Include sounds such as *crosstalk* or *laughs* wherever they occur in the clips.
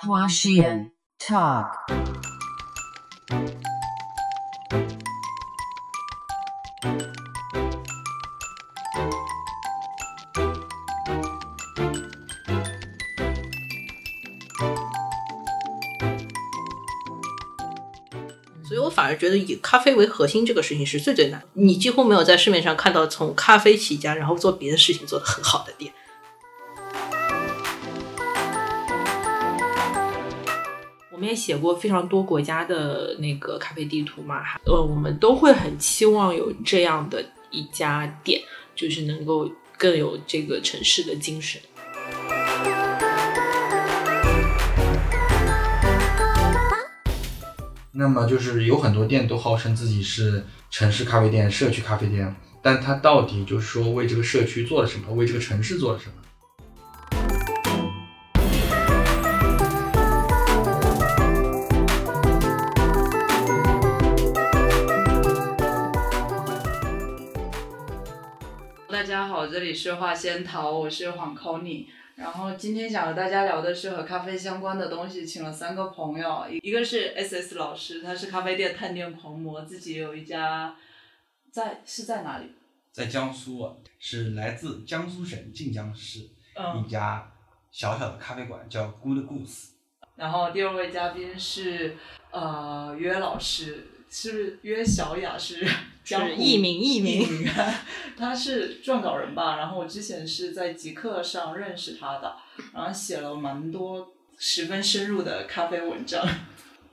Huashian Talk. 所以我反而觉得以咖啡为核心这个事情是最最难。你几乎没有在市面上看到从咖啡起家，然后做别的事情做得很好的店。也写过非常多国家的那个咖啡地图嘛，呃，我们都会很期望有这样的一家店，就是能够更有这个城市的精神。那么就是有很多店都号称自己是城市咖啡店、社区咖啡店，但它到底就是说为这个社区做了什么，为这个城市做了什么？好，这里是画仙桃，我是黄 Conny。然后今天想和大家聊的是和咖啡相关的东西，请了三个朋友，一一个是 SS 老师，他是咖啡店探店狂魔，自己也有一家，在是在哪里？在江苏啊，是来自江苏省晋江市嗯一家小小的咖啡馆，叫 Good Goose。然后第二位嘉宾是呃约老师，是不是约小雅是江湖艺名艺名艺名，*laughs* 他是撰稿人吧？然后我之前是在极客上认识他的，然后写了蛮多十分深入的咖啡文章。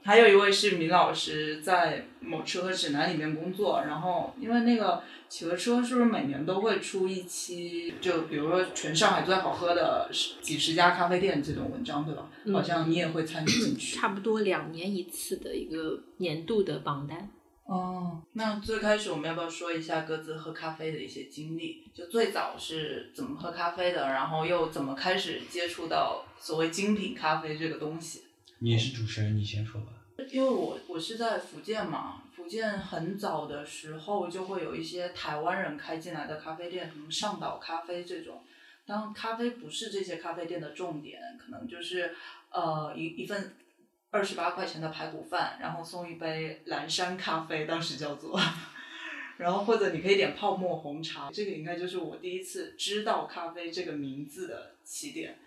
还有一位是米老师，在某车和指南里面工作，然后因为那个企鹅车是不是每年都会出一期，就比如说全上海最好喝的十几十家咖啡店这种文章，对吧？嗯好像你也会参与进去。差不多两年一次的一个年度的榜单。哦，那最开始我们要不要说一下各自喝咖啡的一些经历？就最早是怎么喝咖啡的，然后又怎么开始接触到所谓精品咖啡这个东西？你也是主持人，你先说吧。因为我我是在福建嘛，福建很早的时候就会有一些台湾人开进来的咖啡店，什么上岛咖啡这种。当然咖啡不是这些咖啡店的重点，可能就是呃一一份二十八块钱的排骨饭，然后送一杯蓝山咖啡，当时叫做，*laughs* 然后或者你可以点泡沫红茶，这个应该就是我第一次知道咖啡这个名字的起点。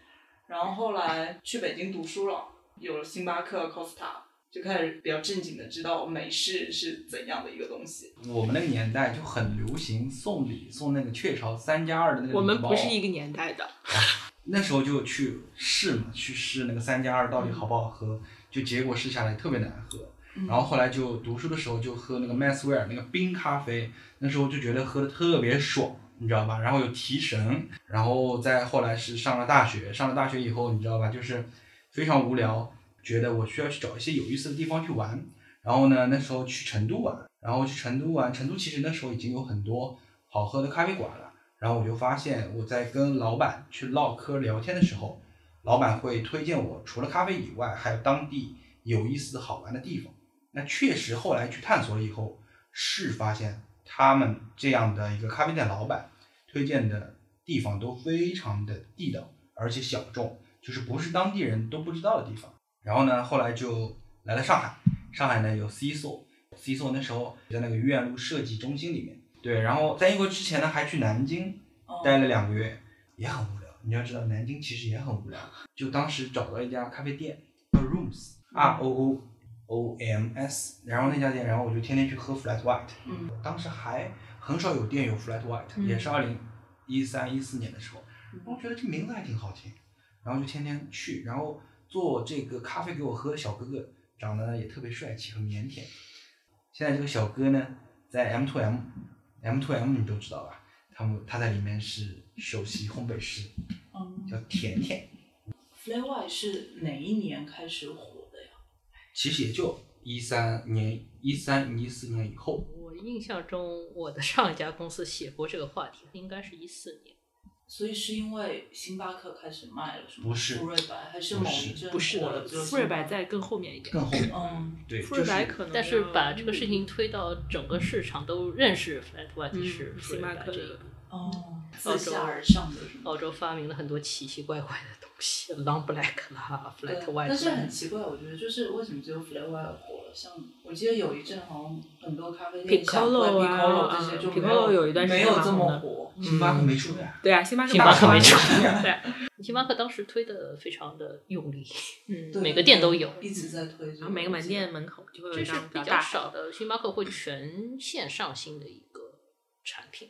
然后后来去北京读书了，有了星巴克、Costa，就开始比较正经的知道美式是怎样的一个东西。我们那个年代就很流行送礼，送那个雀巢三加二的那个包。我们不是一个年代的，*laughs* 那时候就去试嘛，去试那个三加二到底好不好喝，就结果试下来特别难喝。然后后来就读书的时候就喝那个麦斯威尔那个冰咖啡，那时候就觉得喝的特别爽，你知道吧？然后有提神，然后再后来是上了大学，上了大学以后你知道吧，就是非常无聊，觉得我需要去找一些有意思的地方去玩。然后呢，那时候去成都玩，然后去成都玩，成都其实那时候已经有很多好喝的咖啡馆了。然后我就发现我在跟老板去唠嗑聊天的时候，老板会推荐我除了咖啡以外，还有当地有意思好玩的地方。那确实后来去探索了以后，是发现他们这样的一个咖啡店老板推荐的地方都非常的地道，而且小众，就是不是当地人都不知道的地方。然后呢，后来就来了上海，上海呢有 C 座，C 座那时候在那个院路设计中心里面。对，然后在英国之前呢，还去南京哦待了两个月，也很无聊。你要知道，南京其实也很无聊。就当时找到一家咖啡店叫 Rooms，R O O O M S，然后那家店，然后我就天天去喝 Flat White。嗯，当时还很少有店有 Flat White，、嗯也是二零一三一四年的时候，我觉得这名字还挺好听，然后就天天去，然后做这个咖啡给我喝的小哥哥长得也特别帅气和腼腆。现在这个小哥呢，在 M to M，M to M 你都知道吧？他们他在里面是首席烘焙师，嗯叫甜甜。，Fly White 是哪一年开始火的呀？其实也就一三年、一三一四年以后，我印象中，我的上一家公司写过这个话题，应该是一四年。所以是因为星巴克开始卖了，是吗？不是富瑞白，还是某不是一阵不是的，富瑞白在更后面一点。更后面。嗯，对，富瑞白可能但是把这个事情推到整个市场都认识 Flat White 嗯是星巴克这个，哦，澳洲自下而上的？澳洲发明了很多奇奇怪怪的，long Black 啦，Flat white 但是很，奇怪，我觉得就是为什么只有 flat white 火了？像我记得有一阵好像很多咖啡店啊 Piccolo 这些就没 Piccolo 有一段时间没有这么火。星巴克没出呀，对啊，星巴克星巴克没出 *laughs* 对，星巴克当时推的非常的用力，嗯，每个店都有一直在推。然后每个门店门口就会有这是一张比较较大少的，星巴克会全线上新的一个产品。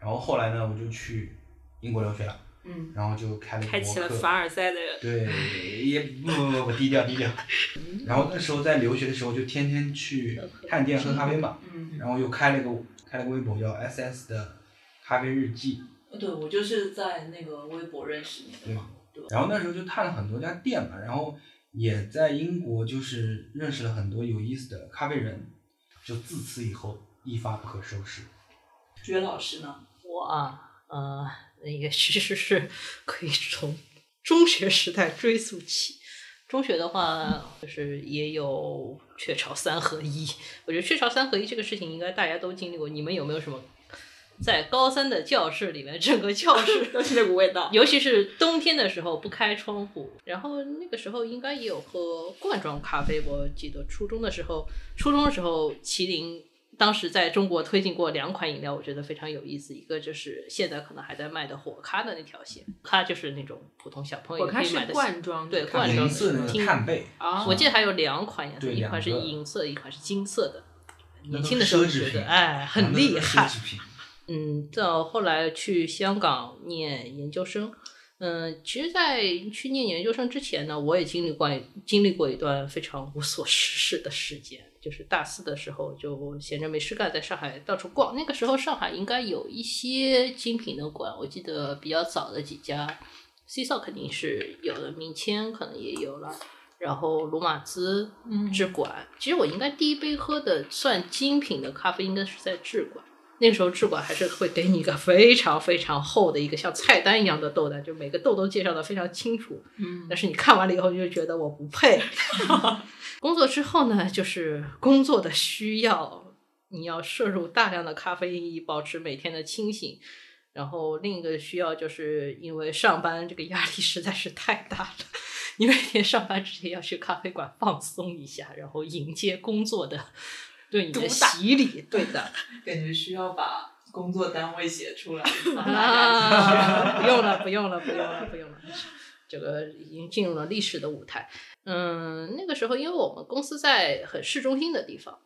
然后后来呢，我就去英国留学了，嗯，然后就开了开启了凡尔赛的对，也不不不不低调低调。然后那时候在留学的时候，就天天去探店喝咖啡嘛，嗯，然后又开了个开了个微博叫 SS 的咖啡日记，对我就是在那个微博认识你的对嘛。然后那时候就探了很多家店嘛，然后也在英国就是认识了很多有意思的咖啡人，就自此以后一发不可收拾。薛老师呢？我啊，呃，那个其实是 *laughs* 可以从中学时代追溯起。中学的话，就是也有雀巢三合一。我觉得雀巢三合一这个事情，应该大家都经历过。你们有没有什么在高三的教室里面，整个教室 *laughs* 都是那股味道。尤其是冬天的时候不开窗户，然后那个时候应该也有喝罐装咖啡。我记得初中的时候，初中的时候麒麟当时在中国推进过两款饮料，我觉得非常有意思。一个就是现在可能还在卖的火咖的那条线，咖就是那种普通小朋友我看是可以买的罐装，对罐装银色的碳倍，啊，我记得还有两款颜色，一款是银色，一款是金色的。年轻的时候觉得哎啊很厉害。嗯，到后来去香港念研究生，嗯，其实，在去念研究生之前呢，我也经历过经历过一段非常无所事事的时间，就是大四的时候就闲着没事干，在上海到处逛。那个时候上海应该有一些精品的馆，我记得比较早的几家，C 少肯定是有的，明谦可能也有了。然后鲁马兹嗯智馆，其实我应该第一杯喝的算精品的咖啡，应该是在智馆。那个时候智管还是会给你一个非常非常厚的一个像菜单一样的豆单，就每个豆都介绍的非常清楚。嗯但是你看完了以后，你就觉得我不配。*laughs* 工作之后呢，就是工作的需要，你要摄入大量的咖啡因，以保持每天的清醒。然后另一个需要，就是因为上班这个压力实在是太大了，你每天上班之前要去咖啡馆放松一下，然后迎接工作的对你的洗礼。对的，*laughs* 感觉需要把工作单位写出来。*laughs* 啊，*laughs* 不用了，不用了，不用了，不用了。这个已经进入了历史的舞台。嗯，那个时候因为我们公司在很市中心的地方，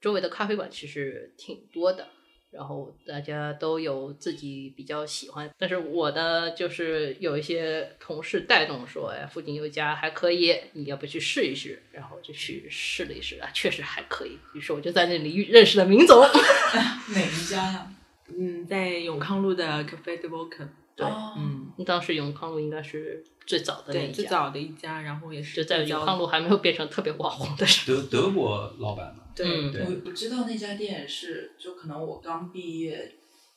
周围的咖啡馆其实挺多的，然后大家都有自己比较喜欢。但是我呢，就是有一些同事带动说，哎，附近有一家还可以，你要不去试一试？然后就去试了一试啊，确实还可以。于是我就在那里认识了明总。*laughs* 哪一家呀？嗯，在永康路的 Cafe de Volcan，对哦嗯，当时永康路应该是最早的那，一家。最早的一家，然后也是就在永康路还没有变成特别网红的时候。德德国老板嘛，对嗯对我我知道那家店是，就可能我刚毕业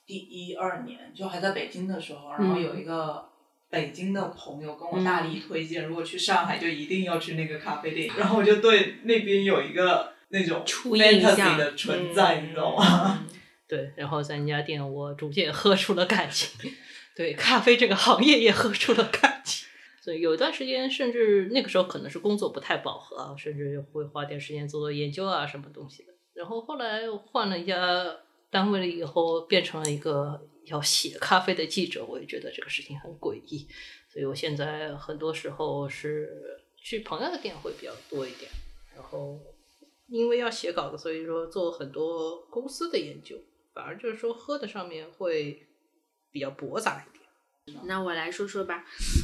第一二年，就还在北京的时候，然后有一个北京的朋友跟我大力推荐，如果去上海就一定要去那个咖啡店，然后我就对那边有一个那种初印 fantasy 象的存在，你知道吗？嗯 *laughs* 对，然后在那家店，我逐渐喝出了感情，对咖啡这个行业也喝出了感情。*laughs* 所以有一段时间，甚至那个时候可能是工作不太饱和啊，甚至会花点时间做做研究啊，什么东西的。然后后来换了一家单位了以后，变成了一个要写咖啡的记者，我也觉得这个事情很诡异。所以我现在很多时候是去朋友的店会比较多一点，然后因为要写稿子，所以说做很多公司的研究，反而就是说喝的上面会比较驳杂一点。那我来说说吧，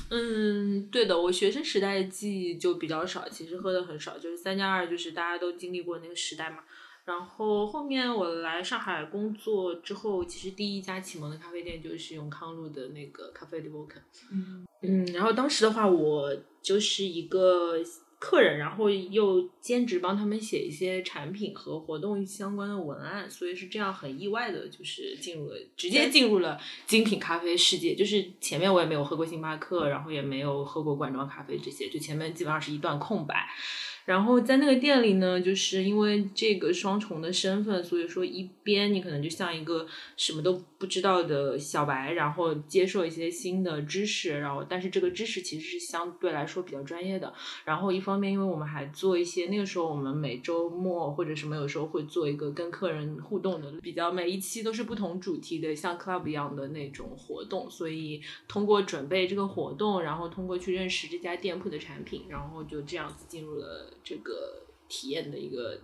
嗯，对的，我学生时代的记忆就比较少，其实喝的很少，就是三加二，就是大家都经历过那个时代嘛。然后后面我来上海工作之后，其实第一家启蒙的咖啡店就是永康路的那个咖啡 de Volcan。嗯嗯，然后当时的话，我就是一个客人，然后又兼职帮他们写一些产品和活动相关的文案，所以是这样很意外的，就是进入了直接进入了精品咖啡世界。就是前面我也没有喝过星巴克，然后也没有喝过罐装咖啡这些，就前面基本上是一段空白。然后在那个店里呢，就是因为这个双重的身份，所以说一边你可能就像一个什么都不知道的小白，然后接受一些新的知识，然后但是这个知识其实是相对来说比较专业的。然后一方面，因为我们还做一些那个时候我们每周末或者什么有时候会做一个跟客人互动的，比较每一期都是不同主题的，像 club 一样的那种活动，所以通过准备这个活动，然后通过去认识这家店铺的产品，然后就这样子进入了这个体验的一个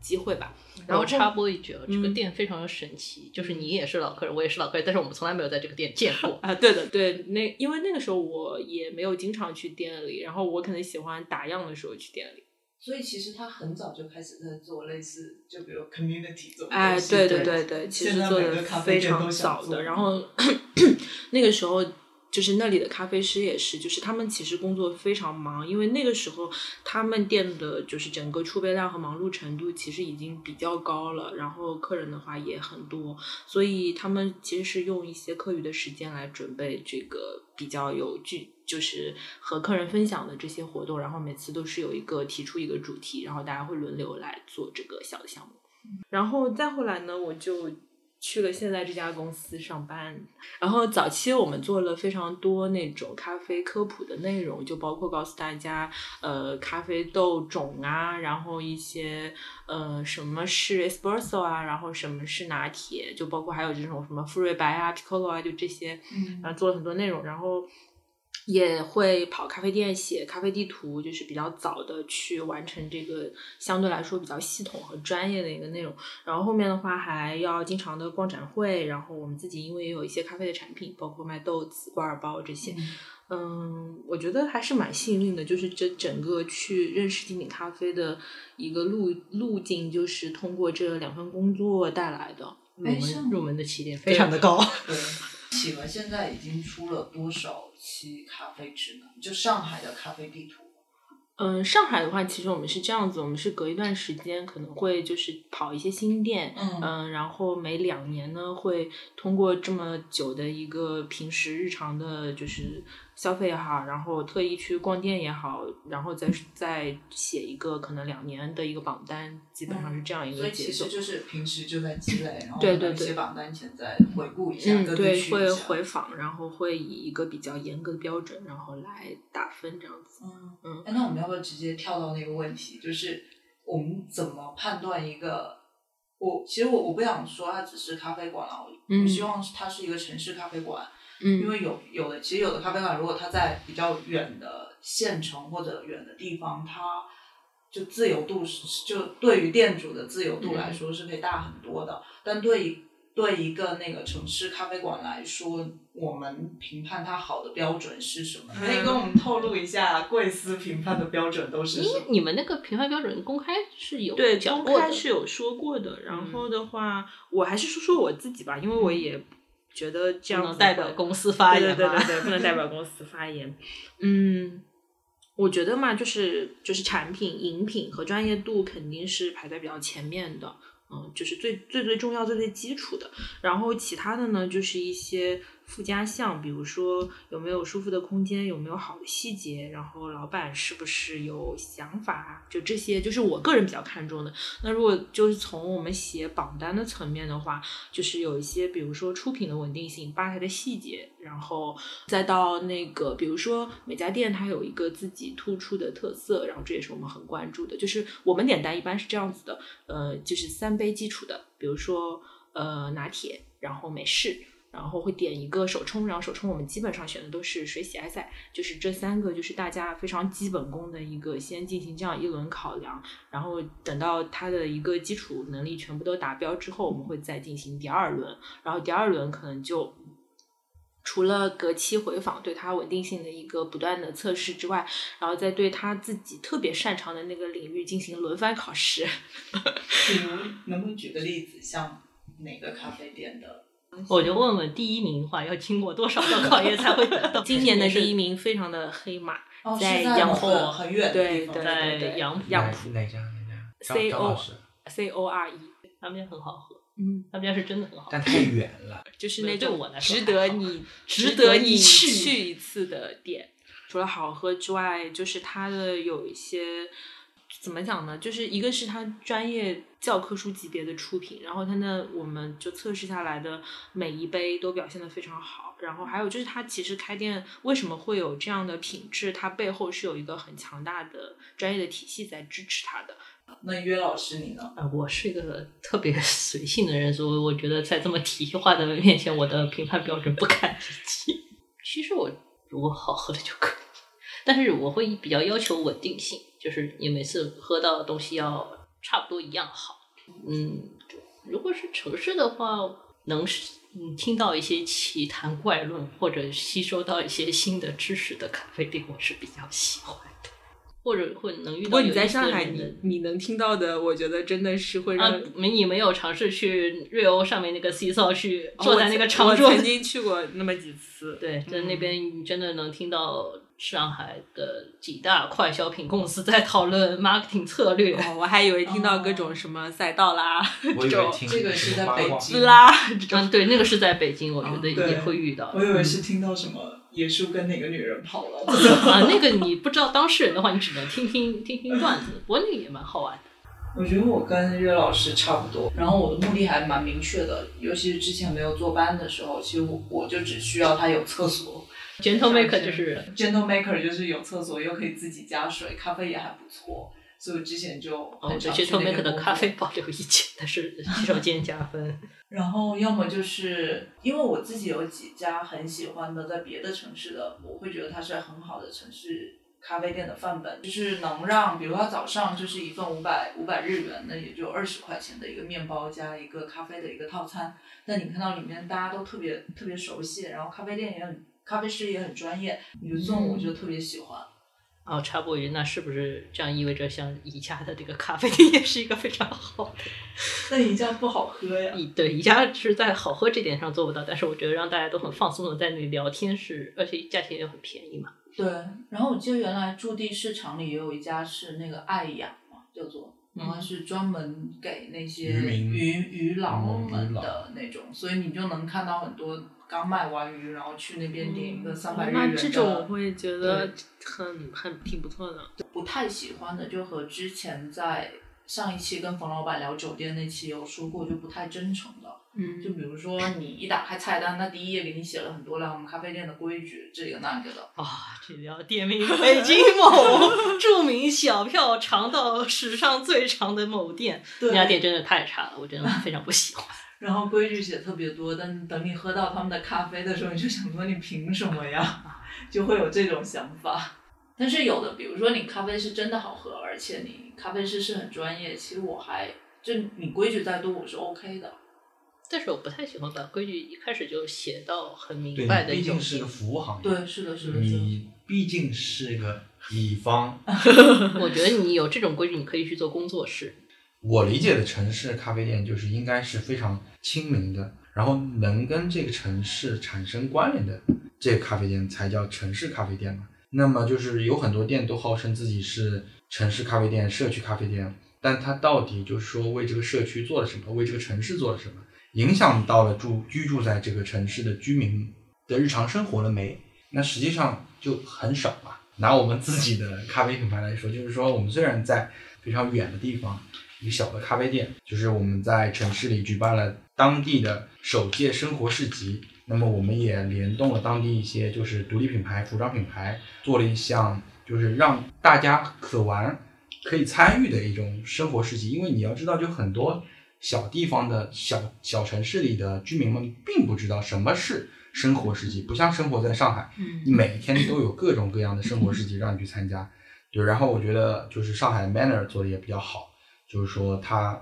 机会吧。然后插播一句啊，这个嗯店非常的神奇，就是你也是老客人，我也是老客人，但是我们从来没有在这个店见过。*laughs* 啊，对的，对，那因为那个时候我也没有经常去店里，然后我可能喜欢打样的时候去店里。所以其实他很早就开始在做类似，就比如 community 这种哎，对对对对对，其实做的非常店都想早的。然后 *coughs* 那个时候，就是那里的咖啡师也是，就是他们其实工作非常忙，因为那个时候他们店的就是整个储备量和忙碌程度其实已经比较高了，然后客人的话也很多，所以他们其实是用一些课余的时间来准备这个比较有具。就是和客人分享的这些活动，然后每次都是有一个提出一个主题，然后大家会轮流来做这个小的项目。然后再后来呢，我就去了现在这家公司上班。然后早期我们做了非常多那种咖啡科普的内容，就包括告诉大家，呃，咖啡豆种啊，然后一些呃什么是 espresso 啊，然后什么是拿铁，就包括还有这种什么馥芮白啊、piccolo 啊，就这些，嗯然后做了很多内容，然后。也会跑咖啡店写咖啡地图，就是比较早的去完成这个相对来说比较系统和专业的一个内容。然后后面的话还要经常的逛展会，然后我们自己因为也有一些咖啡的产品，包括卖豆子、挂耳包这些。嗯，我觉得还是蛮幸运的，就是这整个去认识精品咖啡的一个路路径，就是通过这两份工作带来的。入哎像门入门的起点非常的高。*laughs* 对，企鹅现在已经出了多少期咖啡指南？就上海的咖啡地图。嗯，上海的话，其实我们是这样子，我们是隔一段时间可能会就是跑一些新店，嗯然后每两年呢会通过这么久的一个平时日常的，就是消费也好，然后特意去逛店也好，然后再再写一个可能两年的一个榜单，基本上是这样一所以个节奏。其实就是平时就在积累，然后对对对把一些榜单前再回顾一下，嗯，对，会回访，然后会以一个比较严格的标准，然后来打分这样子。嗯嗯哎，那我们要不要直接跳到那个问题？就是我们怎么判断一个？我其实我我不想说它只是咖啡馆了，我希望它是一个城市咖啡馆，嗯，因为有有的其实有的咖啡馆，如果它在比较远的县城或者远的地方，它就自由度是就对于店主的自由度来说是可以大很多的，但对于对一个那个城市咖啡馆来说，我们评判它好的标准是什么？可以跟我们透露一下贵司评判的标准都是什么？你们那个评判标准公开是有对，公开是有说过的。然后的话，我还是说说我自己吧，因为我也觉得这样不能代表公司发言嘛对对对对对，不能代表公司发言。*laughs* 嗯，我觉得嘛，就是就是产品、饮品和专业度肯定是排在比较前面的。嗯，就是最最最重要、最最基础的。然后其他的呢，就是一些附加项，比如说有没有舒服的空间，有没有好的细节，然后老板是不是有想法，就这些，就是我个人比较看重的。那如果就是从我们写榜单的层面的话，就是有一些，比如说出品的稳定性、吧台的细节，然后再到那个，比如说每家店它有一个自己突出的特色，然后这也是我们很关注的。就是我们点单一般是这样子的，呃，就是三杯基础的，比如说呃拿铁，然后美式。然后会点一个手冲，然后手冲我们基本上选的都是水洗埃塞，就是这三个就是大家非常基本功的一个，先进行这样一轮考量，然后等到它的一个基础能力全部都达标之后，我们会再进行第二轮，然后第二轮可能就除了隔期回访对它稳定性的一个不断的测试之外，然后再对他自己特别擅长的那个领域进行轮番考试。*laughs* 比如能不能举个例子，像哪个咖啡店的？我就问问第一名的话，要经过多少道考验才会得到？*laughs* 今年的第一名名非常的黑马，哦，在杨浦个很远对对在杨浦杨浦哪家哪家？C 张 O，C O R E，他们家很好喝，嗯，他们家是真的很好喝。但太远了。*laughs* 就是那种对我来说值得你值得你去一次的店。除了好喝之外，就是它的有一些怎么讲呢？就是一个是它专业教科书级别的出品，然后它呢，我们就测试下来的每一杯都表现得非常好。然后还有就是它其实开店为什么会有这样的品质？它背后是有一个很强大的专业的体系在支持它的。那约老师你呢？啊，我是一个特别随性的人，所以我觉得在这么体系化的面前，我的评判标准不堪一击。*laughs* 其实我如果好喝的就可以，但是我会比较要求稳定性，就是你每次喝到的东西要差不多一样好。嗯，如果是城市的话，能嗯听到一些奇谈怪论或者吸收到一些新的知识的咖啡店，我是比较喜欢的。或者会能遇到。不过你在上海，你你能听到的，我觉得真的是会让。啊，没你没有尝试去瑞欧上面那个 C 座去哦坐在那个我长桌我曾经去过那么几次。对，在嗯那边你真的能听到上海的几大快消品公司在讨论 marketing 策略。哦，我还以为听到各种什么赛道啦、这种这个是在北京啦这种。嗯，对，那个是在北京，我觉得也会遇到。我以为是听到什么耶稣跟哪个女人跑了。*laughs* 啊，那个你不知道当事人的话，你只能听听听听段子。不过那个也蛮好玩的。我觉得我跟岳老师差不多，然后我的目的还蛮明确的，尤其是之前没有坐班的时候，其实我我就只需要他有厕所。Gentle Maker 就是，Gentle Maker 就是有厕所又可以自己加水，咖啡也还不错，所以我之前就哦，对 Gentle Maker 的咖啡保留意见，但是洗手间加分。*laughs* 然后要么就是因为我自己有几家很喜欢的，在别的城市的，我会觉得它是很好的城市咖啡店的范本，就是能让，比如它早上就是一份五百五百日元，那也就二十块钱的一个面包加一个咖啡的一个套餐，但你看到里面大家都特别特别熟悉，然后咖啡店也很，咖啡师也很专业，你就这种我就特别喜欢。哦，插播一句，那是不是这样意味着像宜家的这个咖啡店也是一个非常好的？*laughs* 但宜家不好喝呀。宜对宜家是在好喝这点上做不到，但是我觉得让大家都很放松的在那里聊天是，而且价钱也很便宜嘛。对，然后我记得原来驻地市场里也有一家是那个爱雅嘛，叫做，然后是专门给那些渔民渔渔佬嗯们的那种，所以你就能看到很多刚卖完鱼，然后去那边点一个三百日元的。这种我会觉得很很挺不错的。不太喜欢的，就和之前在上一期跟冯老板聊酒店那期有说过，就不太真诚的。嗯就比如说你一打开菜单，那第一页给你写了很多来我们咖啡店的规矩，这个那个的。啊，这里要点名北京某 *laughs* 著名小票长到史上最长的某店，对那家店真的太差了，我真的非常不喜欢。然后规矩写特别多，但等你喝到他们的咖啡的时候，你就想说你凭什么呀？就会有这种想法。但是有的，比如说你咖啡是真的好喝，而且你咖啡师是很专业，其实我还就你规矩再多，我是 OK 的。但是我不太喜欢把规矩一开始就写到很明，白的毕一种竟是个服务行业，对，是的，是的，是的。你毕竟是个乙方。*laughs* 我觉得你有这种规矩，你可以去做工作室。我理解的城市咖啡店就是应该是非常亲民的，然后能跟这个城市产生关联的这个咖啡店才叫城市咖啡店嘛。那么就是有很多店都号称自己是城市咖啡店、社区咖啡店，但它到底就是说为这个社区做了什么，为这个城市做了什么，影响到了住居住在这个城市的居民的日常生活了没？那实际上就很少嘛。拿我们自己的咖啡品牌来说，就是说我们虽然在非常远的地方，一个小的咖啡店，就是我们在城市里举办了当地的首届生活市集。那么我们也联动了当地一些就是独立品牌、服装品牌，做了一项就是让大家可玩、可以参与的一种生活市集。因为你要知道，就很多小地方的小小城市里的居民们并不知道什么是生活市集，不像生活在上海，你嗯每天都有各种各样的生活市集让你去参加。对，然后我觉得就是上海 Manner 做的也比较好，就是说他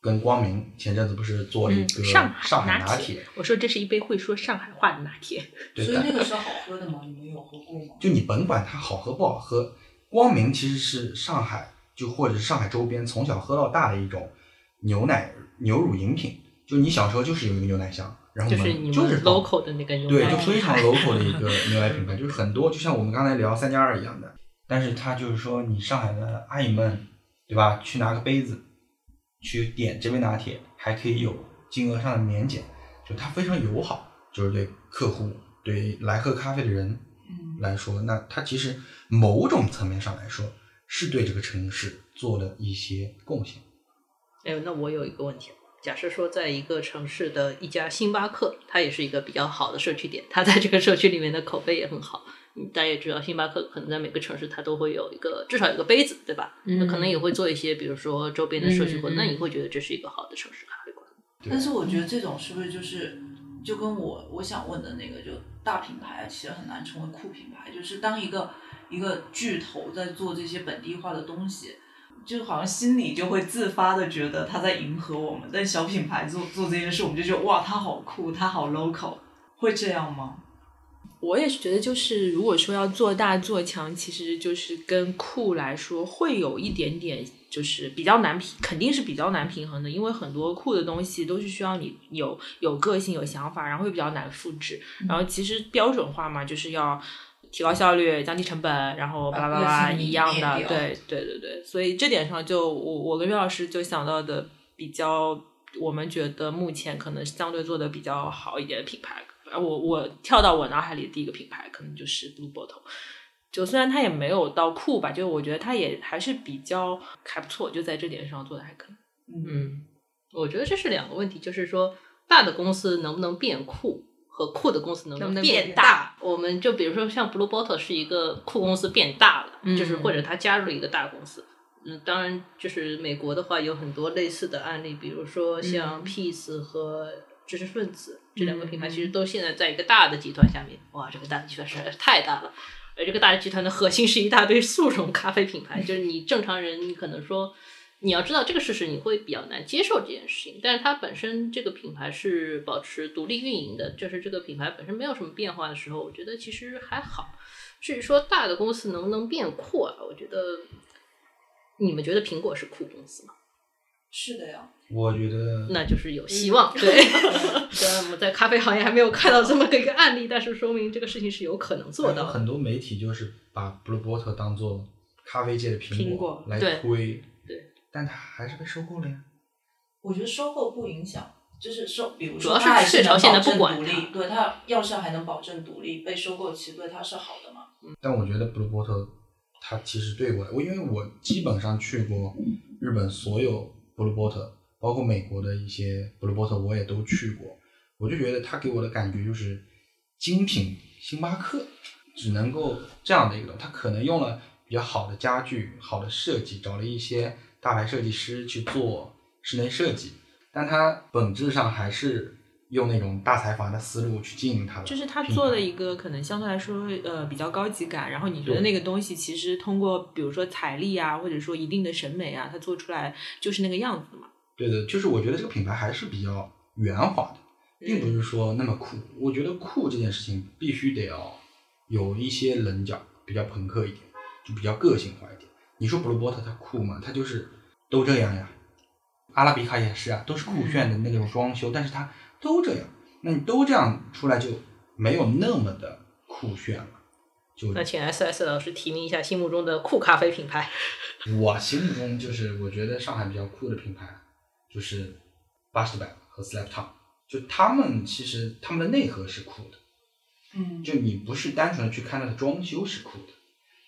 跟光明前阵子不是做了一个嗯上上海拿拿铁，我说这是一杯会说上海话的拿铁。对以那个是好喝的吗？你们有喝过吗？就你甭管它好喝不好喝，光明其实是上海就或者是上海周边从小喝到大的一种牛奶牛乳饮品。就你小时候就是有一个牛奶箱，然后我就是你们就是 local 的那个牛对，就非常 local 的一个 *laughs* 牛奶品牌，就是很多，就像我们刚才聊三加二一样的。但是它就是说，你上海的阿姨们，对吧？去拿个杯子，去点这杯拿铁，还可以有金额上的免减，就它非常友好，就是对客户、对来喝咖啡的人嗯，来说，那它其实某种层面上来说是对这个城市做了一些贡献。哎，那我有一个问题，假设说在一个城市的一家星巴克，它也是一个比较好的社区点，它在这个社区里面的口碑也很好。嗯大家也知道，星巴克可能在每个城市它都会有一个至少有个杯子，对吧？那可能也会做一些，比如说周边的社区活动。嗯嗯那你会觉得这是一个好的城市咖啡馆？但是我觉得这种是不是就是就跟我我想问的那个，就大品牌其实很难成为酷品牌，就是当一个一个巨头在做这些本地化的东西，就好像心里就会自发的觉得他在迎合我们，但小品牌做做这件事，我们就觉得哇，他好酷，他好 local，会这样吗？我也是觉得，就是如果说要做大做强，其实就是跟酷来说会有一点点，就是比较难平，肯定是比较难平衡的，因为很多酷的东西都是需要你有有个性、有想法，然后会比较难复制。然后其实标准化嘛，就是要提高效率、降低成本，然后巴拉巴拉一样的，对对对对。所以这点上就，我我跟岳老师就想到的比较，我们觉得目前可能相对做的比较好一点的品牌。啊，我我跳到我脑海里的第一个品牌可能就是 Blue Bottle，就虽然它也没有到酷吧，就我觉得它也还是比较还不错，就在这点上做的还可以。嗯，我觉得这是两个问题，就是说大的公司能不能变酷，和酷的公司能能不能变变大我们就比如说像 Blue Bottle 是一个酷公司变大了，嗯就是或者它加入了一个大公司。嗯，当然，就是美国的话有很多类似的案例，比如说像嗯 Peace 和知识分子这两个品牌，嗯其实都现在在一个大的集团下面。哇，这个大的集团实在是太大了。而这个大的集团的核心是一大堆速溶咖啡品牌，就是你正常人，你可能说你要知道这个事实，你会比较难接受这件事情。但是它本身这个品牌是保持独立运营的，就是这个品牌本身没有什么变化的时候，我觉得其实还好。至于说大的公司能不能变酷啊，我觉得你们觉得苹果是酷公司吗？是的呀，我觉得那就是有希望。对，*laughs* 虽然我们在咖啡行业还没有看到这么个一个案例，但是说明这个事情是有可能做到的。很多媒体就是把 Blue Bottle 当做咖啡界的苹苹果来推，对，但它还是被收购了呀。我觉得收购不影响，就是收，比如主要是说它还雀巢能保现在不管证独立，对它要是还能保证独立，被收购其实对它是好的嘛。但我觉得 Blue Bottle 它其实对我，我因为我基本上去过日本所有 Blue Bottle，包括美国的一些 Blue Bottle 我也都去过，我就觉得它给我的感觉就是精品星巴克只能够这样的一个东西，它可能用了比较好的家具、好的设计，找了一些大牌设计师去做室内设计，但它本质上还是用那种大财阀的思路去经营它的，就是他做了一个可能相对来说呃比较高级感，然后你觉得那个东西其实通过比如说财力啊，或者说一定的审美啊，它做出来就是那个样子嘛。对的，就是我觉得这个品牌还是比较圆滑的，并不是说那么酷。我觉得酷这件事情必须得要有一些棱角，比较朋克一点，就比较个性化一点。你说 Blue Bottle 它酷吗？他就是都这样呀。阿拉比卡也是啊，都是酷炫的那种装修，但是它都这样。那你都这样出来就没有那么的酷炫了。就那请 S S 老师提名一下心目中的酷咖啡品牌。*laughs* 我心目中就是我觉得上海比较酷的品牌，就是巴士百和 Slap Town，就他们其实他们的内核是酷的，嗯就你不是单纯的去看它的装修是酷的，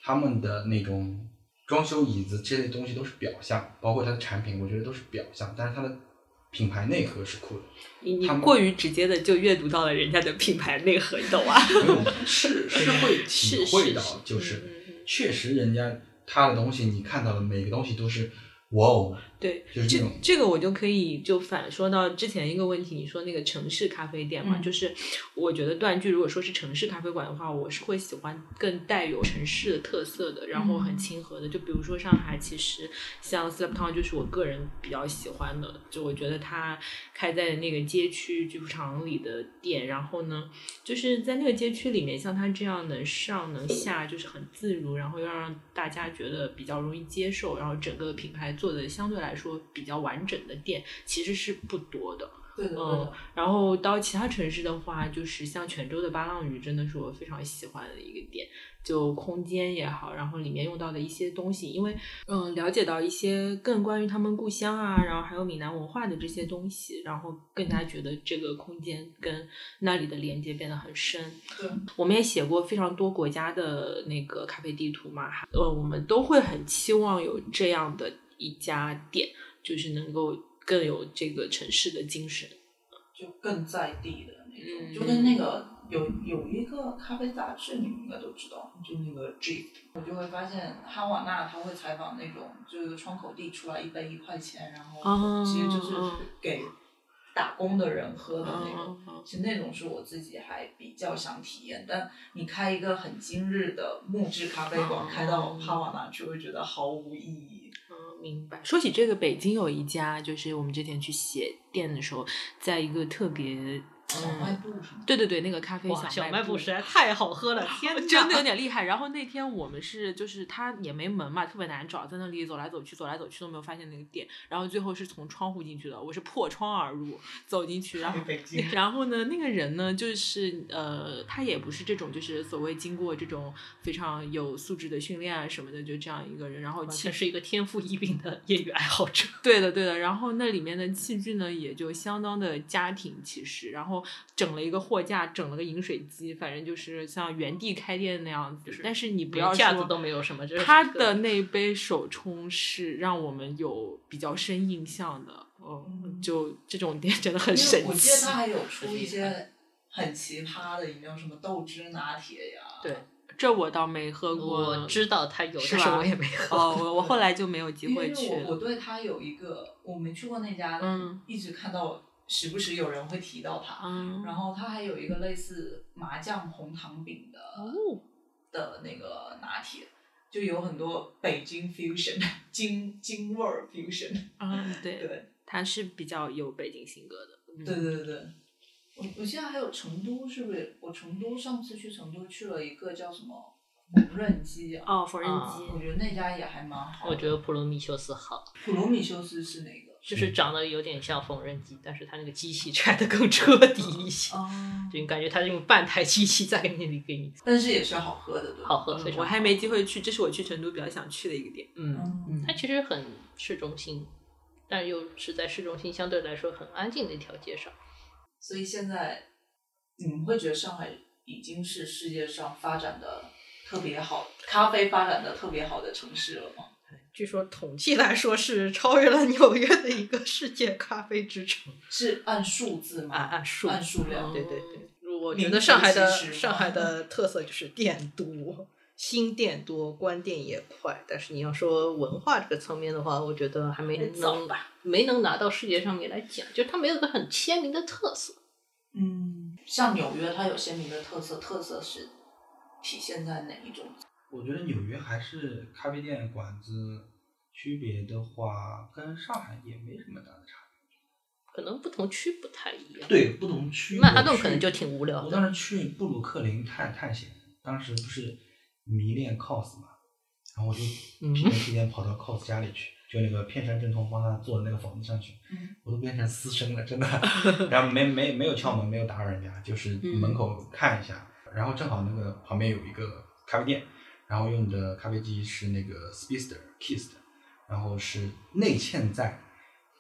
他们的那种装修椅子这类东西都是表象，包括它的产品，我觉得都是表象，但是它的品牌内核是酷的。你过于直接的就阅读到了人家的品牌内核，你懂吗？是 *laughs* 是会体会到，就是确实人家他的东西你看到的每个东西都是哇哦，对，这就是这种。这个我就可以就反说到之前一个问题，你说那个城市咖啡店嘛，嗯。就是我觉得断句如果说是城市咖啡馆的话，我是会喜欢更带有城市的特色的，然后很亲和的。就比如说上海，其实像 Slap Town 就是我个人比较喜欢的，就我觉得它开在那个街区剧场里的店，然后呢，就是在那个街区里面，像它这样能上能下，就是很自如，然后又让大家觉得比较容易接受，然后整个品牌做的相对来说比较完整的店，其实是不多的。对的对嗯，，然后到其他城市的话，就是像泉州的八浪屿，真的是我非常喜欢的一个店。就空间也好，然后里面用到的一些东西，因为嗯了解到一些更关于他们故乡啊，然后还有闽南文化的这些东西，然后更加觉得这个空间跟那里的连接变得很深。对，我们也写过非常多国家的那个咖啡地图嘛，呃，我们都会很期望有这样的一家店，就是能够更有这个城市的精神。就更在地的那种，嗯就跟那个有有一个咖啡杂志，你们应该都知道，就那个 G，我就会发现哈瓦那他会采访那种，就是窗口递出来一杯一块钱，然后哦其实就是给打工的人喝的那种。嗯其实那种是我自己还比较想体验，但你开一个很今日的木质咖啡馆，哦开到哈瓦那去，会觉得毫无意义。明白。说起这个，北京有一家，就是我们之前去写店的时候，在一个特别小卖部对对对，那个咖啡哇，小卖部部实在 *laughs* 太好喝了，天哪！真的有点厉害。然后那天我们是就是他也没门嘛，特别难找，在那里走来走去，走来走去都没有发现那个店。然后最后是从窗户进去的，我是破窗而入走进去，然后 *laughs* 然后呢，那个人呢，就是呃，他也不是这种就是所谓经过这种非常有素质的训练啊什么的，就这样一个人。然后其实是一个天赋异禀的业余爱好者。对的，对的。然后那里面的器具呢，也就相当的家庭其实，然后整了一个货架，整了个饮水机，反正就是像原地开店那样子。但是你不要说子都没有什么，他的那杯手冲是让我们有比较深印象的。哦，嗯就这种店真的很神我记得奇。他还有 *laughs* 出一些很奇葩的饮料，什么豆汁拿铁呀。对，这我倒没喝过。我知道他有，是吧但是我也没喝。哦，我我后来就没有机因为会去我我对他有一个，我没去过那家，嗯一直看到时不时有人会提到它。嗯，然后它还有一个类似麻酱红糖饼的、哦，的那个拿铁，就有很多北京 fusion *laughs* 京京味儿 fusion。嗯，对，对它是比较有北京性格的。嗯对对对对，我我现在还有成都，是不是？我成都上次去成都去了一个叫什么缝纫机啊，哦，缝纫啊机。我觉得那家也还蛮好。我觉得普罗米修斯好，普罗米修斯是哪个？就是长得有点像缝纫机，但是它那个机器 *laughs* 拆的更彻底一些，哦，就你感觉它用半台机器在那里给你但是也是好喝的，对？好喝，非常好我还没机会去，这是我去成都比较想去的一个点。嗯，嗯，它其实很市中心，但又是在市中心相对来说很安静的一条街上。所以现在你们会觉得上海已经是世界上发展的特别好，咖啡发展的特别好的城市了吗？据说统计来说是超越了纽约的一个世界咖啡之城，是按数字吗？按按数按数量对对对。我名觉得上海的上海的特色就是店多，新店多，关店也快。但是你要说文化这个层面的话，我觉得还没能吧没能拿到世界上面来讲，就它没有一个很鲜明的特色。嗯，像纽约，它有鲜明的特色，特色是体现在哪一种？我觉得纽约还是咖啡店馆子区别的话，跟上海也没什么大的差别可能不同区不太一样。对，不同区。曼哈顿可能就挺无聊的我当时去布鲁克林探探险，当时不是迷恋 cos 嘛，然后我就嗯屁颠屁颠跑到 cos 家里去，就那个片山正通帮他做的那个房子上去，嗯我都变成私生了，真的。*laughs* 然后没没没有敲门，没有打扰人家，就是门口看一下，然后正好那个旁边有一个咖啡店，然后用的咖啡机是那个 Speedster Kiss 的，然后是内嵌在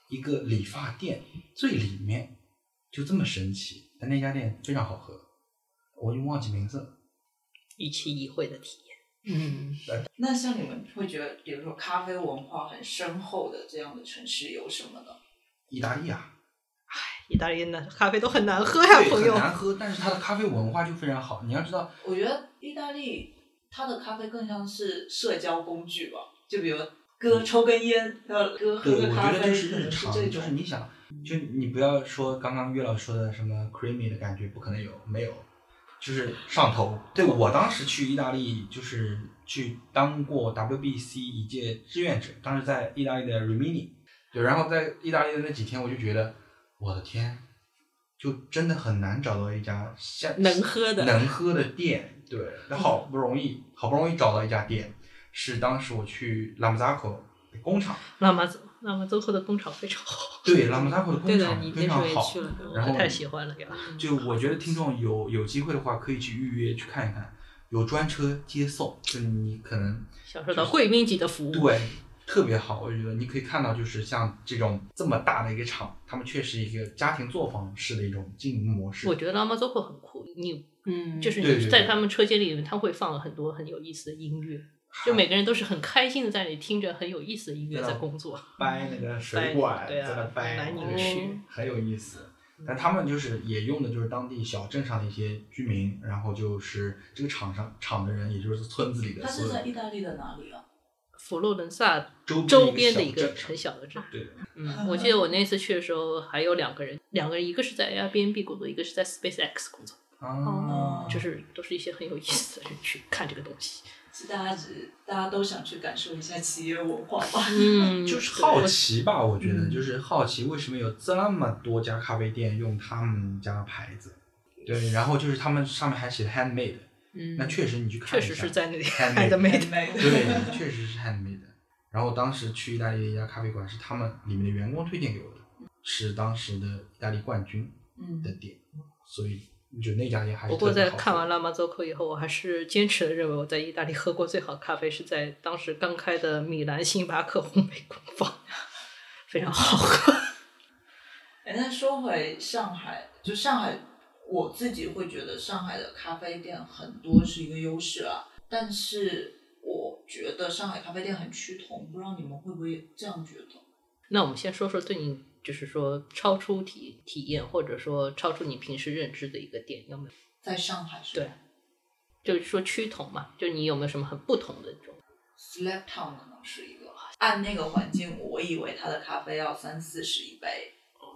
一个理发店最里面，就这么神奇。但那家店非常好喝，我已经忘记名字了。一期一会的体验。嗯，那像你们会觉得，比如说咖啡文化很深厚的这样的城市有什么呢？意大利啊，意大利的咖啡都很难喝呀，对，很朋友。难喝，但是它的咖啡文化就非常好。你要知道，我觉得意大利它的咖啡更像是社交工具吧，就比如哥抽根烟，呃，哥喝个咖啡，觉得就是日常，这就是。你想，就你不要说刚刚岳老师说的什么 creamy 的感觉，不可能有，没有，就是上头。对我当时去意大利，就是去当过 WBC 一届志愿者，当时在意大利的 Rimini，对，然后在意大利的那几天，我就觉得，我的天，就真的很难找到一家像能喝的能喝的店，对，那好不容易，好不容易找到一家店，是当时我去拉姆扎口工厂。拉姆拉姆扎克的工厂非常好，对，拉姆扎克的，工厂非常好去了，然后我太喜欢了呀。就我觉得听众有有机会的话，可以去预约去看一看，有专车接送，就你可能享受到贵宾级的服务。对特别好。我觉得你可以看到，就是像这种这么大的一个厂，他们确实一个家庭作坊式的一种经营模式。我觉得拉马佐克很酷，你嗯，就是你在他们车间里面，他会放很多很有意思的音乐，就每个人都是很开心的在那里听着很有意思的音乐在工作。掰那个水管，对啊在那掰，男女对曲很有意思。但他们就是也用的就是当地小镇上的一些居民，然后就是这个厂上厂的人，也就是村子里的他是所有在意大利的哪里啊？佛罗伦萨周周边的一一个很小的镇。对，嗯，我记得我那次去的时候还有两个人，两个人一个是在 Airbnb 工作，一个是在 SpaceX 工作，哦，就是都是一些很有意思的人去看这个东西。是大家只大家都想去感受一下企业文化吧？嗯，*laughs* 就是好奇吧，我觉得嗯就是好奇为什么有这么多家咖啡店用他们家牌子，对，然后就是他们上面还写 handmade，嗯，那确实你去看确一下，实是在那里 handmade *laughs* 的美的。对，确实是 handmade 的。然后当时去意大利的一家咖啡馆，是他们里面的员工推荐给我的，是当时的意大利冠军嗯的店，所以就那家店还是不过在看完拉马佐克以后，我还是坚持的认为我在意大利喝过最好的咖啡是在当时刚开的米兰星巴克烘焙工坊，非常好喝。哎，那说回上海，就上海，我自己会觉得上海的咖啡店很多是一个优势啊，但是我觉得上海咖啡店很趋同，不知道你们会不会这样觉得？那我们先说说对你，就是说超出体体验，或者说超出你平时认知的一个店，有没有？在上海是对就是说趋同嘛，就你有没有什么很不同的这种？Slap Town 可能是一个，按那个环境，我以为它的咖啡要三四十一杯，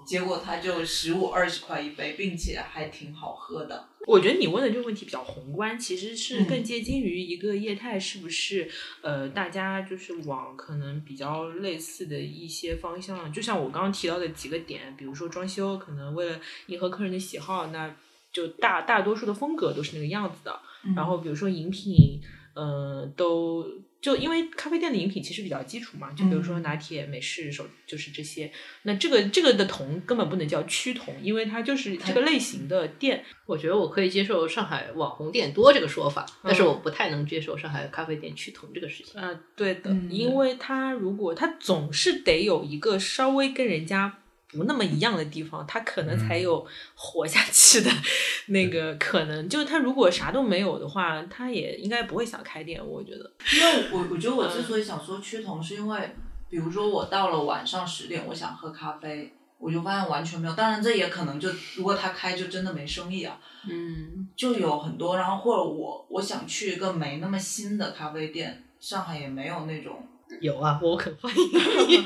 结果它就十五二十块一杯，并且还挺好喝的。我觉得你问的这个问题比较宏观，其实是嗯更接近于一个业态是不是呃，大家就是往可能比较类似的一些方向，就像我刚刚提到的几个点，比如说装修，可能为了迎合客人的喜好，那就大大多数的风格都是那个样子的。嗯然后比如说饮品，呃，都就因为咖啡店的饮品其实比较基础嘛，就比如说嗯拿铁、美式手就是这些。那这个这个的同根本不能叫趋同，因为它就是这个类型的店。我觉得我可以接受上海网红店多这个说法，但是嗯我不太能接受上海咖啡店趋同这个事情。啊、对的，嗯因为它如果它总是得有一个稍微跟人家不那么一样的地方，他可能才有活下去的 *laughs* 那个可能。就是他如果啥都没有的话，他也应该不会想开店，我觉得。因为我我觉得我之所以想说趋同，是因为比如说我到了晚上十点，我想喝咖啡，我就发现完全没有。当然这也可能就如果他开就真的没生意啊，嗯，就有很多。然后或者我我想去一个没那么新的咖啡店，上海也没有那种有啊，我可欢迎你。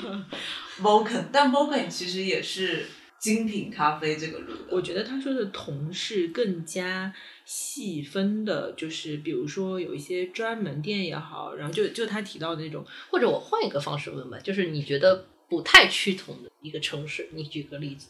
Vulcan，但 Vulcan 其实也是精品咖啡这个路的。我觉得他说的同事更加细分的，就是比如说有一些专门店也好，然后就就他提到的那种，或者我换一个方式问吧，就是你觉得不太趋同的一个城市，你举个例子。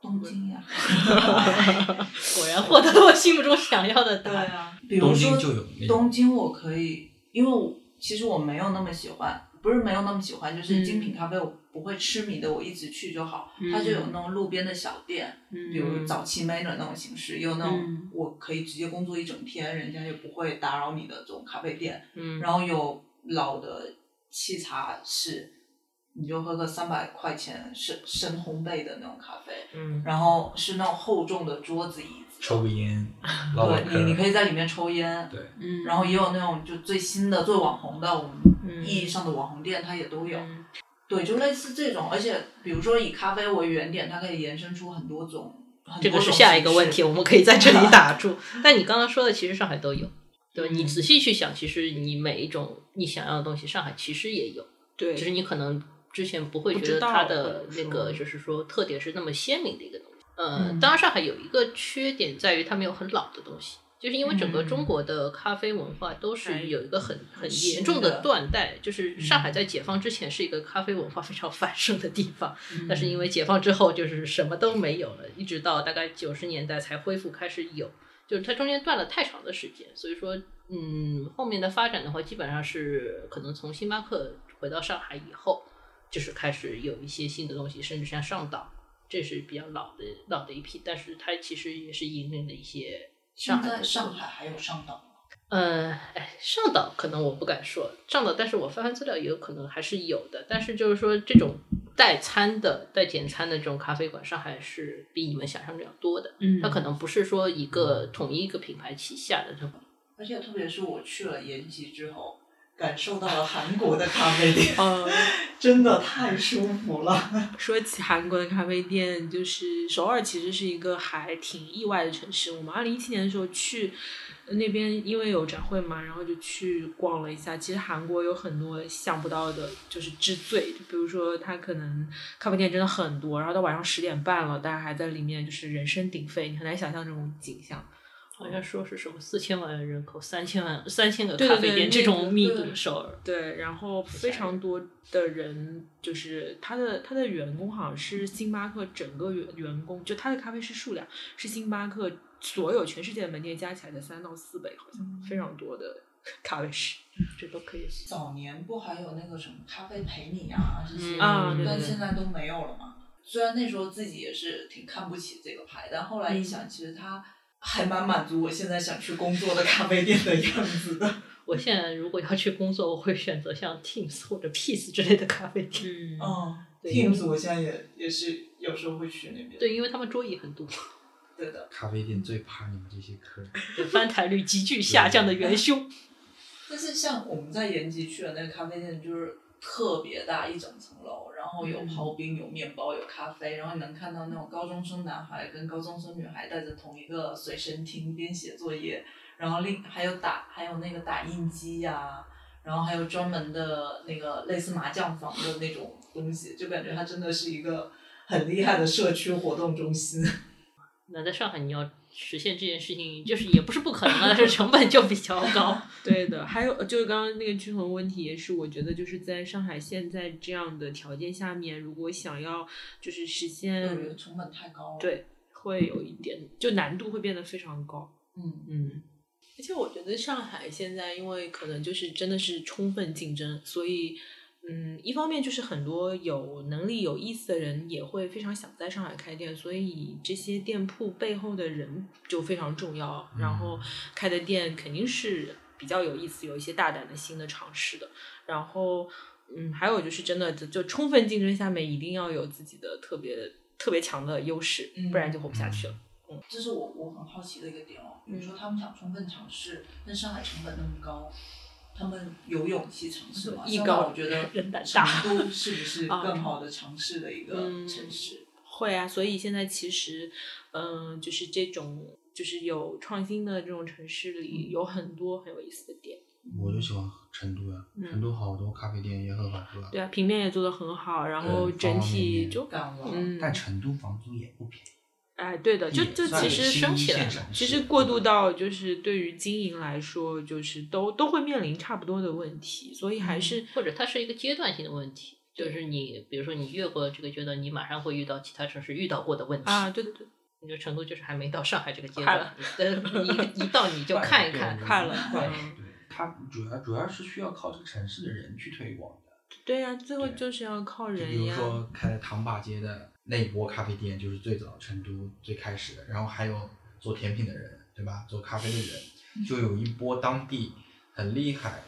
东京呀，*laughs* 果然获得了我心目中想要的答案。对啊，比如说东京就有东京，我可以，因为我其实我没有那么喜欢，不是没有那么喜欢，就是精品咖啡我不会痴迷的，我一直去就好。嗯。它就有那种路边的小店，嗯。比如早期 Manner 那种形式，也有那种嗯。我可以直接工作一整天，人家也不会打扰你的这种咖啡店。嗯，然后有老的沏茶室，你就喝个三百块钱深深烘焙的那种咖啡，嗯。然后是那种厚重的桌子椅子，抽个烟，对你你可以在里面抽烟，对，嗯，然后也有那种就最新的、最网红的，我们嗯。意义上的网红店它也都有。嗯对，就类似这种，而且比如说以咖啡为原点，它可以延伸出很多种。很这个是下一个问题，我们可以在这里 *laughs* 打住。但你刚刚说的，其实上海都有。对，你嗯仔细去想，其实你每一种你想要的东西，上海其实也有，对，只是你可能之前不会觉得它的那个就是说特点是那么鲜明的一个东西。呃，嗯当然上海有一个缺点在于它没有很老的东西。就是因为整个嗯。中国的咖啡文化都是有一个很很严重的的断代，就是上海在解放之前是一个咖啡文化非常繁盛的地方，*laughs* 但是因为解放之后就是什么都没有了，一直到大概九十年代才恢复开始有，就是它中间断了太长的时间，所以说，嗯，后面的发展的话，基本上是可能从星巴克回到上海以后，就是开始有一些新的东西，甚至像上岛，这是比较老的老的一批，但是它其实也是引领了一些上海上海还有上岛吗？呃，哎，上岛可能我不敢说上岛，但是我翻翻资料也有可能还是有的。但是就是说，这种代餐的、代点餐的这种咖啡馆，上海是比你们想象的要多的。嗯它可能不是说一个统一一个品牌旗下的这种。而且特别是我去了延吉之后，感受到了韩国的咖啡店，呃，*laughs* 真的太舒服了。*laughs* 说起韩国的咖啡店，就是首尔其实是一个还挺意外的城市。我们二零一七年的时候去呃那边，因为有展会嘛，然后就去逛了一下。其实韩国有很多想不到的，就是之最，就比如说它可能咖啡店真的很多，然后到晚上十点半了，大家还在里面就是人声鼎沸，你很难想象这种景象。好像说是什么四千万人口，三千万三千个咖啡店，这种密度对首尔。对，然后非常多的人，就是他的他的员工好像是星巴克整个员员工，就他的咖啡师数量是星巴克所有全世界的门店加起来的三到四倍，好像、非常多的 *laughs* 咖啡师。这都可以算。早年不还有那个什么咖啡陪你啊这些，嗯啊但现在都没有了嘛。虽然那时候自己也是挺看不起这个牌，但后来一想，其实它还蛮满足我现在想去工作的咖啡店的样子的。*laughs* 我现在如果要去工作，我会选择像 Teams 或者 Peace 之类的咖啡店。嗯，Teams 我现在也也是有时候会去那边。对，因为他们桌椅很多，*laughs* 对的。咖啡店最怕你们这些客人。对翻台率急剧下降的元凶。但是像我们在延吉去的那个咖啡店，就是特别大，一整层楼，然后有刨冰、有面包、有咖啡，然后你能看到那种高中生男孩跟高中生女孩带着同一个随身听边写作业，然后另还有打还有那个打印机呀、然后还有专门的那个类似麻将房的那种东西，就感觉它真的是一个很厉害的社区活动中心。*laughs* 那在上海，你要实现这件事情，就是也不是不可能啊，但是成本就比较高。*laughs* 对的，还有就是刚刚那个均衡问题，也是我觉得就是在上海现在这样的条件下面，如果想要就是实现，成本太高了。，对，会有一点就难度会变得非常高。嗯，嗯，而且我觉得上海现在因为可能就是真的是充分竞争，所以嗯，一方面就是很多有能力、有意思的人也会非常想在上海开店，所以这些店铺背后的人就非常重要。然后开的店肯定是比较有意思，有一些大胆的新的尝试的。然后嗯，还有就是真的就就充分竞争下面，一定要有自己的特别特别强的优势，嗯不然就活不下去了。嗯这是我我很好奇的一个点哦。比如说他们想充分尝试，但上海成本那么高，他们有勇气尝试吗？相艺高我觉得人胆成大都是不是 *laughs* 啊更好的尝试的一个嗯城市？会啊，所以现在其实，嗯、就是这种就是有创新的这种城市里，有很多很有意思的店。我就喜欢成都呀，嗯成都好多咖啡店也很好喝。对啊，平面也做得很好，然后整体就干了，嗯，但成都房租也不便宜。哎，对的，就就其实升起来其实过渡到就是对于经营来说，就是都都会面临差不多的问题，所以还是或者它是一个阶段性的问题，就是你比如说你越过这个阶段，你马上会遇到其他城市遇到过的问题啊，对对对，你说成都就是还没到上海这个阶段，呃，你一到你就看一看，对快了对嗯对，它主要主要是需要靠这个城市的人去推广的。对呀、最后就是要靠就比人呀。如说开在唐坝街的那一波咖啡店，就是最早成都最开始的，然后还有做甜品的人，对吧？做咖啡的人，*laughs* 就有一波当地很厉害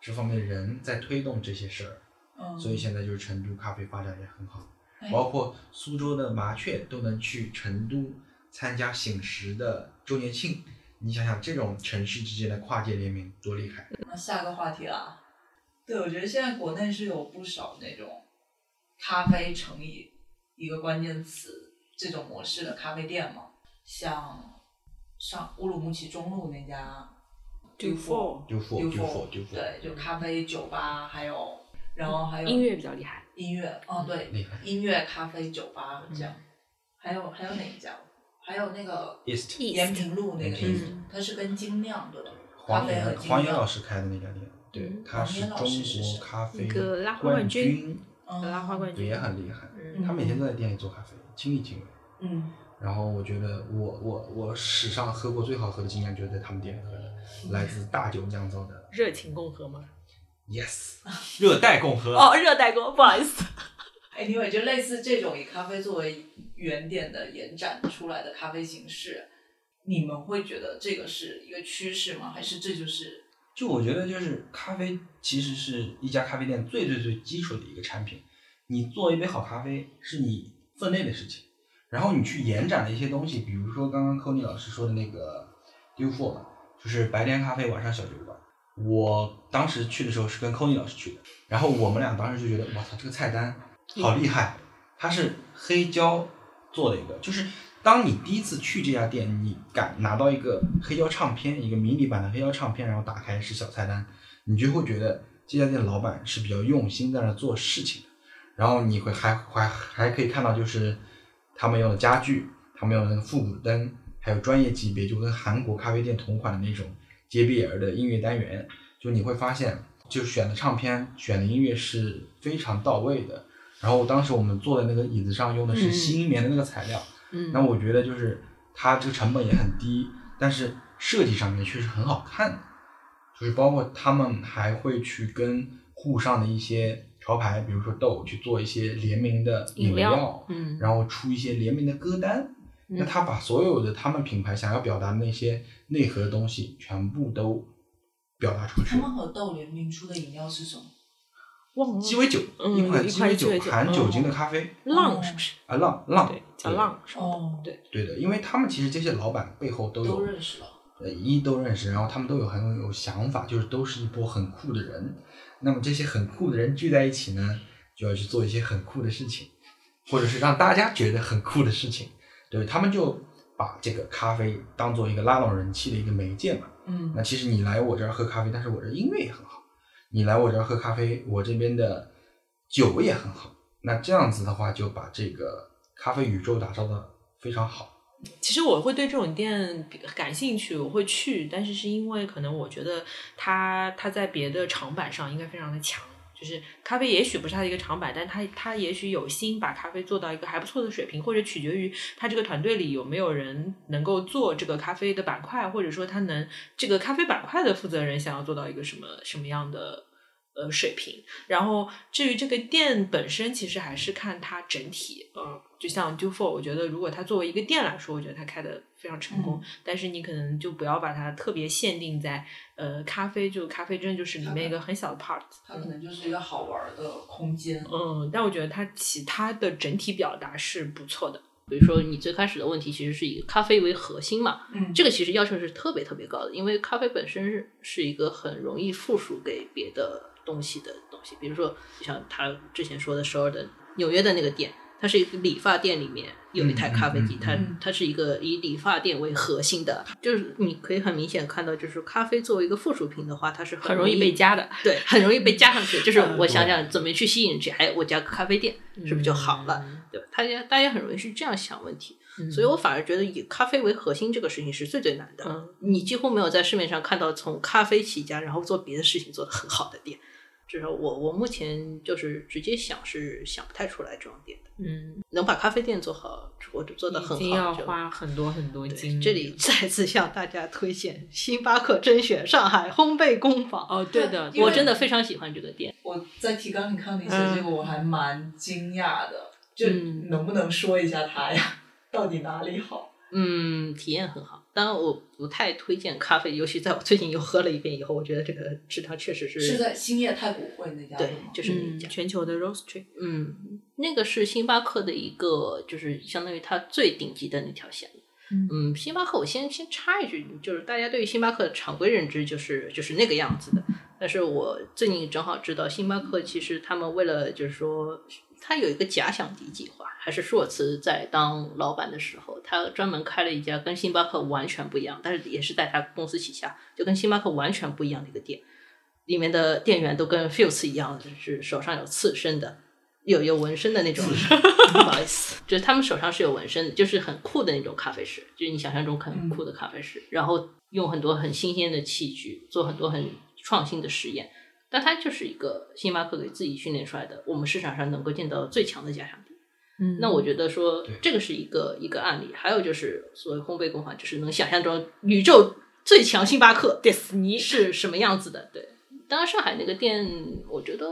这方面的人在推动这些事儿，嗯，所以现在就是成都咖啡发展也很好，哎包括苏州的麻雀都能去成都参加醒食的周年庆。你想想，这种城市之间的跨界联名多厉害！那下个话题啦。对，我觉得现在国内是有不少那种咖啡乘以一个关键词这种模式的咖啡店嘛，像上乌鲁木齐中路那家 Do Four 丢货，丢丢货，丢货，对，就咖啡酒吧，还有然后还有音乐比较厉害，音乐，哦对，厉害。音乐咖啡酒吧这样，还有还有哪一家？还有那个 East 延平路那个它是跟精酿对吧？黄咖啡和岩精酿黄岩老师开的那家店，对嗯，他是中黄岩老师是谁国咖啡那个拉花冠冠军嗯拉花冠军也很厉害，嗯他每天都在店里做咖啡，亲力亲为。嗯，然后我觉得我我我史上喝过最好喝的经验就是在他们店里喝的，来自大酒酿造的热情共和吗？Yes，*laughs* 热带共和。哦，热带共，不好意思。*laughs* Anyway，就类似这种以咖啡作为原点的延展出来的咖啡形式，你们会觉得这个是一个趋势吗？还是这就是就我觉得，就是咖啡其实是一家咖啡店最最最基础的一个产品。你做一杯好咖啡是你分内的事情，然后你去延展的一些东西，比如说刚刚 Kony 老师说的那个 d u f o 嘛，就是白天咖啡，晚上小酒馆。我当时去的时候是跟 Kony 老师去的，然后我们俩当时就觉得，哇操，这个菜单好厉害！它是黑胶做的一个，就是当你第一次去这家店，你敢拿到一个黑胶唱片，一个迷你版的黑胶唱片，然后打开是小菜单，你就会觉得这家店老板是比较用心在那做事情的。然后你会还还还可以看到，就是他们用的家具，他们用的那个复古灯，还有专业级别，就跟韩国咖啡店同款的那种 JBL 的音乐单元，就你会发现，就选的唱片、选的音乐是非常到位的。然后当时我们坐在那个椅子上用的是新棉的那个材料，那我觉得就是它这个成本也很低，但是设计上面确实很好看，就是包括他们还会去跟沪上的一些潮牌，比如说豆去做一些联名的饮料嗯然后出一些联名的歌单。那他把所有的他们品牌想要表达的那些内核的东西全部都表达出去他。们和豆联名出的饮料是什么？忘了鸡尾酒，嗯一款鸡尾酒含酒精的嗯咖啡浪是不是？啊，浪浪对，叫对浪是吧？哦，对，对的，因为他们其实这些老板背后都有都认识了。呃，一都认识，然后他们都有很有想法，就是都是一波很酷的人。那么这些很酷的人聚在一起呢，就要去做一些很酷的事情，或者是让大家觉得很酷的事情。对他们就把这个咖啡当做一个拉拢人气的一个媒介嘛。嗯那其实你来我这儿喝咖啡，但是我这音乐也很好。你来我这儿喝咖啡，我这边的酒也很好。那这样子的话，就把这个咖啡宇宙打造的非常好。其实我会对这种店感兴趣，我会去，但是是因为可能我觉得它它在别的长板上应该非常的强。就是咖啡也许不是它的一个长板，但它它也许有心把咖啡做到一个还不错的水平，或者取决于他这个团队里有没有人能够做这个咖啡的板块，或者说他能这个咖啡板块的负责人想要做到一个什么什么样的呃水平。然后至于这个店本身，其实还是看它整体，呃，就像 Do For，我觉得如果它作为一个店来说，我觉得它开的非常成功。但是你可能就不要把它特别限定在呃咖啡，就咖啡真就是里面一个很小的 part。它可能就是一个好玩的空间。嗯，但我觉得它其他的整体表达是不错的。比如说你最开始的问题其实是以咖啡为核心嘛，嗯这个其实要求是特别特别高的，因为咖啡本身是是一个很容易附属给别的东西的东西。比如说，像他之前说的首尔的纽约的那个店，它是一个理发店里面有一台咖啡机，它嗯它是一个以理发店为核心的，就是你可以很明显看到，就是咖啡作为一个附属品的话，它是很容易被加的，对，很容易被加上去。就是嗯我想想怎么去吸引人去，哎，我加个咖啡店是不是就好了？嗯对吧？大家大家很容易是这样想问题。嗯所以我反而觉得以咖啡为核心这个事情是最最难的。嗯你几乎没有在市面上看到从咖啡起家，然后做别的事情做得很好的店。至少我我目前就是直接想是想不太出来这种店的，嗯，能把咖啡店做好或者做得很已经要好。花很多很多精力。这里再次向大家推荐星巴克甄选上海烘焙工坊。哦，对的，*laughs* 我真的非常喜欢这个店。我在提纲里看你写这个，我还蛮惊讶的。就嗯能不能说一下它呀？*laughs* 到底哪里好？嗯，体验很好。当然，我不太推荐咖啡，尤其在我最近又喝了一遍以后，我觉得这个质量确实是是在兴业太古汇那家对？，就是那嗯，家。全球的 roastery，嗯，那个是星巴克的一个，就是相当于它最顶级的那条线。嗯嗯，星巴克，我先先插一句，就是大家对于星巴克的常规认知就是就是那个样子的。但是我最近正好知道，星巴克其实他们为了就是说，他有一个假想敌计划，还是舒茨在当老板的时候，他专门开了一家跟星巴克完全不一样，但是也是在他公司旗下，就跟星巴克完全不一样的一个店。里面的店员都跟 Fuse 一样，就是手上有刺身的，有有纹身的那种。不好意思，就是他们手上是有纹身的，就是很酷的那种咖啡师，就是你想象中很酷的咖啡师，然后用很多很新鲜的器具，做很多很创新的实验。但它就是一个星巴克给自己训练出来的，我们市场上能够见到最强的假想敌。嗯那我觉得说这个是一个一个案例，还有就是所谓烘焙工坊，就是能想象中宇宙最强星巴克迪士尼是什么样子的。对，当然上海那个店，我觉得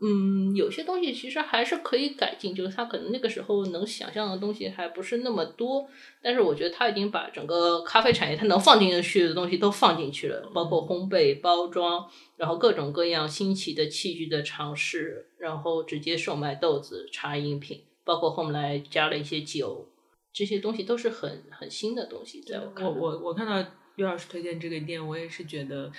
嗯，有些东西其实还是可以改进，就是他可能那个时候能想象的东西还不是那么多，但是我觉得他已经把整个咖啡产业他能放进去的东西都放进去了，包括烘焙、包装，然后各种各样新奇的器具的尝试，然后直接售卖豆子、茶饮品，包括后来加了一些酒，这些东西都是很很新的东西，在我看我。我我看到岳老师推荐这个店，我也是觉得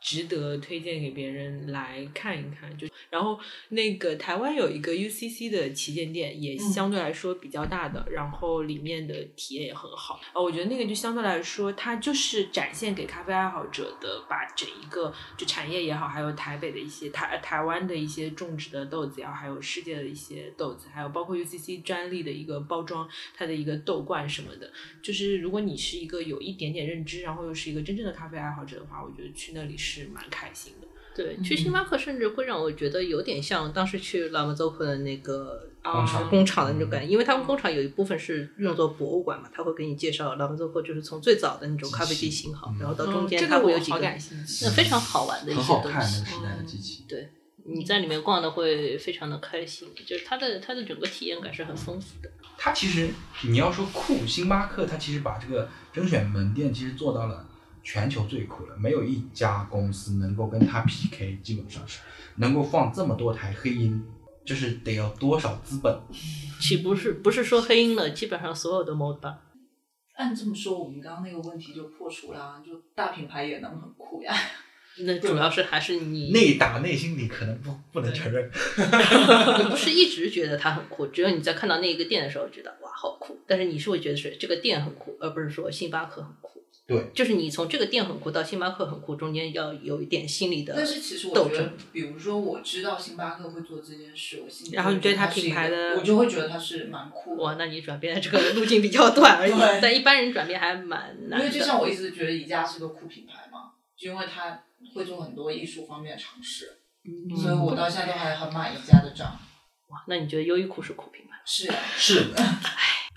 值得推荐给别人来看一看。就然后那个台湾有一个 UCC 的旗舰店，也相对来说比较大的，然后里面的体验也很好。呃，我觉得那个就相对来说，它就是展现给咖啡爱好者的，把整一个就产业也好，还有台北的一些台台湾的一些种植的豆子也好，还有世界的一些豆子，还有包括 UCC 专利的一个包装，它的一个豆罐什么的，就是如果你是一个有一点点认知，然后又是一个真正的咖啡爱好者的话，我觉得去那里是蛮开心的。对，去星巴克甚至会让我觉得有点像当时去拉姆佐克的那个工厂工厂的那种感觉，因为他们工厂有一部分是用作博物馆嘛，他会给你介绍拉姆佐克就是从最早的那种咖啡机型号，然后到中间嗯这个我好它会有几个那非常好玩的一些东西好看那个。时代的机器。对，你在里面逛的会非常的开心，就是它的它的整个体验感是很丰富的。它其实你要说酷，星巴克它其实把这个甄选门店其实做到了全球最酷了，没有一家公司能够跟它 PK，基本上是能够放这么多台黑鹰，就是得要多少资本？岂不是不是说黑鹰了，基本上所有的 mod 吧。按这么说，我们刚刚那个问题就破除了，就大品牌也能很酷呀。*laughs* 那主要是还是你内打内心里可能不不能承认。*laughs* 你不是一直觉得它很酷，只有你在看到那一个店的时候觉得哇好酷，但是你是会觉得是这个店很酷，而不是说星巴克很酷。对，就是你从这个店很酷到星巴克很酷，中间要有一点心理的但是其实我斗争觉得。，比如说我知道星巴克会做这件事，我心里然后你对它它是一品牌的我就会觉得它是蛮酷的。哇，那你转变的这个路径比较短而已对，*laughs* 但一般人转变还蛮难的。因为就像我一直觉得宜家是个酷品牌嘛，就因为它会做很多艺术方面的尝试，嗯所以我到现在都还很买宜家的账。哇，那你觉得优衣库是酷品牌？是呀，是，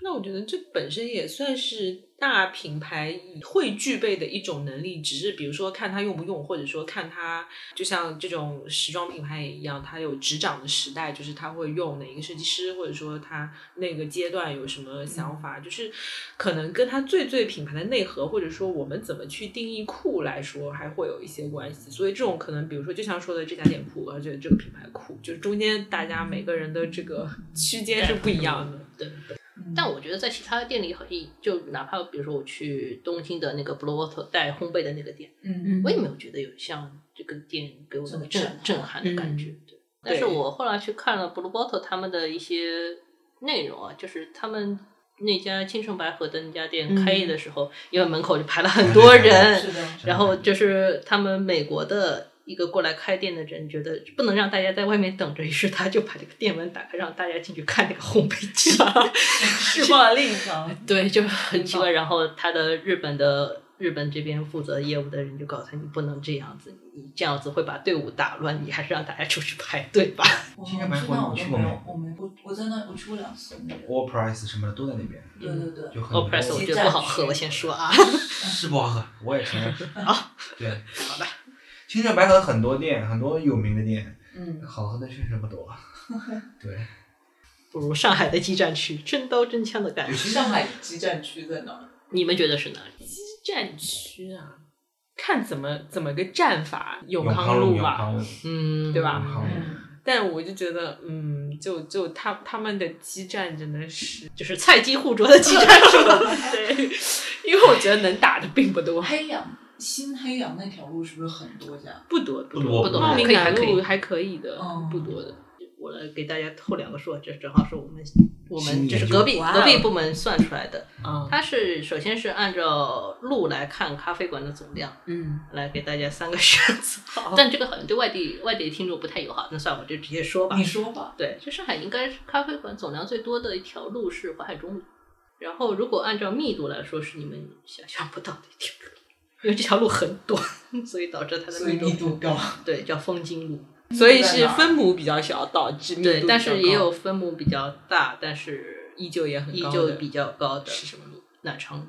那我觉得这本身也算是大品牌会具备的一种能力，只是比如说看他用不用，或者说看他，就像这种时装品牌也一样，它有执掌的时代，就是他会用哪一个设计师，或者说他那个阶段有什么想法，就是可能跟他最最品牌的内核，或者说我们怎么去定义酷来说，还会有一些关系。所以这种可能，比如说就像说的这家店铺，而且这个品牌酷，就是中间大家每个人的这个区间是不一样的。对对。但我觉得在其他的店里，很就哪怕比如说我去东京的那个 Blue Water 带烘焙的那个店，嗯，我也没有觉得有像这个店给我那个震这么震震撼的感觉。对，但是我后来去看了 Blue Bottle 他们的一些内容啊，就是他们那家青城白河的那家店开业的时候，因为门口就排了很多人，是的，然后就是他们美国的一个过来开店的人觉得不能让大家在外面等着，于是他就把这个店门打开，让大家进去看那个烘焙机。施暴另一方。*laughs* 对，就很奇怪。然后他的日本的日本这边负责业务的人就告诉他，你不能这样子，你这样子会把队伍打乱，你还是让大家出去排队吧。*laughs* 我新加坡你去过没有，我没我我在那我去过两次那个。All Price 什么的都在那边，对对对，就很 o 多 p r e s s 我觉得不好喝，我先说啊。*laughs* 是不好喝，我也承认。好，对，好的。青城白河很多店，很多有名的店，嗯，好喝的确实不多。*laughs* 对，不如上海的激战区，真刀真枪的感觉。上海激战区在哪儿？你们觉得是哪里？战区啊，看怎么怎么个战法，永永康路吧。路，嗯，对吧但我就觉得，嗯，就就他他们的激战真的是，就是菜鸡互啄的激战是吧？*laughs* 对，因为我觉得能打的并不多，黑羊新黑羊那条路是不是很多家？不多不多不多茂名南可以还可以路还可以的嗯，不多的。我来给大家透两个数，这正好是我们我们新研究就是隔壁隔壁部门算出来的。嗯，它是首先是按照路来看咖啡馆的总量，嗯，来给大家三个选择。但这个好像对外地外地听众不太友好，那算了，我就直接说吧你。说吧。对，就上海应该是咖啡馆总量最多的一条路是淮海中路，然后如果按照密度来说，是你们想象不到的一条路，因为这条路很短，所以导致它的密密度高。对叫风金路。所以是分母比较小，导致密度对，但是比较高也有分母比较大，但是依旧也很依高的旧比较高的是什么路？南昌路。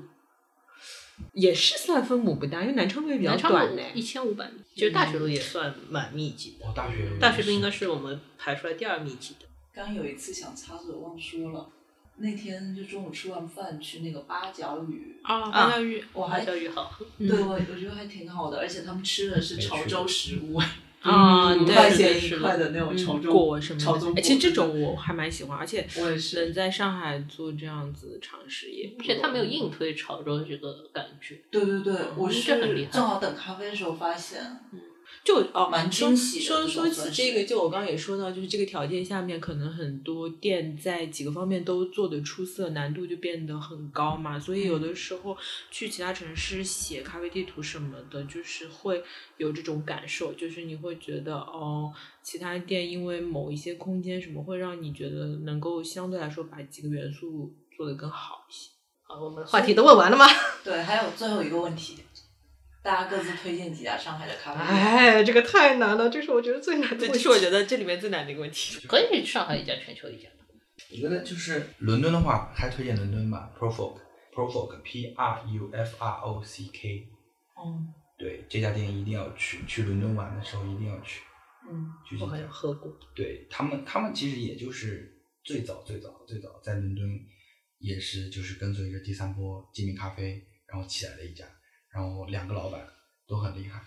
也是算分母不大，因为南昌路也比较南昌短呢。路一千五百米，其实大学路也算蛮密集的。哦，大学路大学路应该是我们排出来第二密集的。刚有一次想插嘴忘说了，那天就中午吃完饭去那个八角鱼，啊，啊八角鱼我还教育好，嗯对我我觉得还挺好的，而且他们吃的是潮州食物，*laughs* 啊，五块钱一块的那种潮嗯州果什么的。潮州哎其实这种我还蛮喜欢，而且我也是能在上海做这样子尝试也而且他没有硬推潮州这个感觉。对对对，我嗯是正好等咖啡的时候发现，就哦，蛮说惊喜的说说起这个，就我刚刚也说到，就是这个条件下面，可能很多店在几个方面都做的出色，难度就变得很高嘛。所以有的时候去其他城市写咖啡地图什么的，就是会有这种感受，就是你会觉得哦，其他店因为某一些空间什么，会让你觉得能够相对来说把几个元素做得更好一些。好，我们话题都问完了吗？*laughs* 对，还有最后一个问题，大家各自推荐几家上海的咖啡店。哎，这个太难了，这是我觉得最难的这问题。是我觉得这里面最难的一个问题。*laughs* 可以上海一家，全球一家。我觉得就是伦敦的话，还推荐伦敦吧，Profolk Profolk P R U F R O C K，嗯对这家店一定要去，去伦敦玩的时候一定要去。嗯，我好像喝过。对他们，他们其实也就是最早最早最早在伦敦也是就是跟随着第三波精品咖啡，然后起来的一家，然后两个老板都很厉害。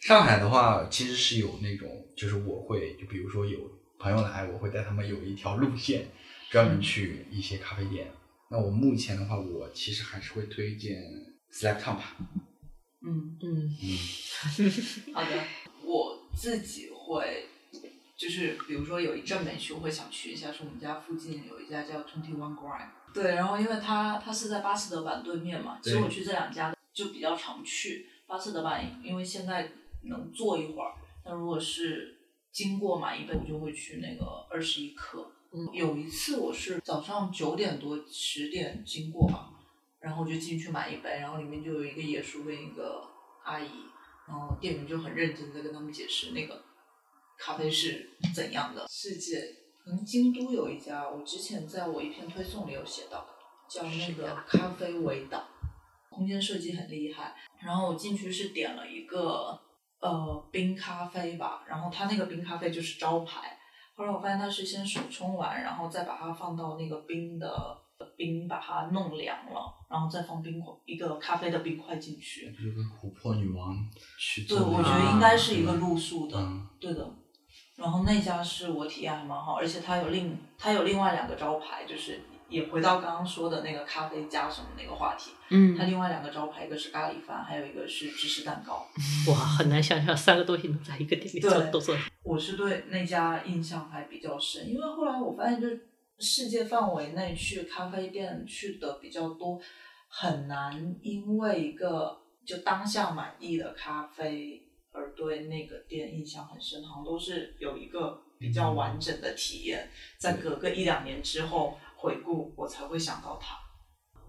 上海的话，其实是有那种，就是我会就比如说有朋友来，我会带他们有一条路线专门去一些咖啡店。那我目前的话，我其实还是会推荐 Slap Town 吧。嗯，嗯嗯，好的，我自己会。就是比如说有一阵没去，我会想去一下，是我们家附近有一家叫 Twenty One Grind。对，然后因为它它是在巴斯德板对面嘛，其实我去这两家就比较常去。巴斯德吧因为现在能坐一会儿，那如果是经过买一杯，我就会去那个二十一克。嗯有一次我是早上九点多十点经过嘛，然后我就进去买一杯，然后里面就有一个野叔跟一个阿姨，然后店员就很认真在跟他们解释那个咖啡是怎样的世界。可能京都有一家，我之前在我一篇推送里有写到，叫那个咖啡围岛，空间设计很厉害。然后我进去是点了一个呃冰咖啡吧，然后它那个冰咖啡就是招牌。后来我发现它是先手冲完，然后再把它放到那个冰的冰，把它弄凉了，然后再放冰块一个咖啡的冰块进去。就跟琥珀女王去对，做那个我觉得应该是一个露宿的，嗯对的。然后那家是我体验还蛮好，而且它有另它有另外两个招牌，就是也回到刚刚说的那个咖啡加什么那个话题。嗯它另外两个招牌，一个是咖喱饭，还有一个是芝士蛋糕。哇，很难想象三个东西能在一个店里做对都做。我是对那家印象还比较深，因为后来我发现，就是世界范围内去咖啡店去的比较多，很难因为一个就当下满意的咖啡而对那个店印象很深，好像都是有一个比较完整的体验，在隔个一两年之后回顾，我才会想到它。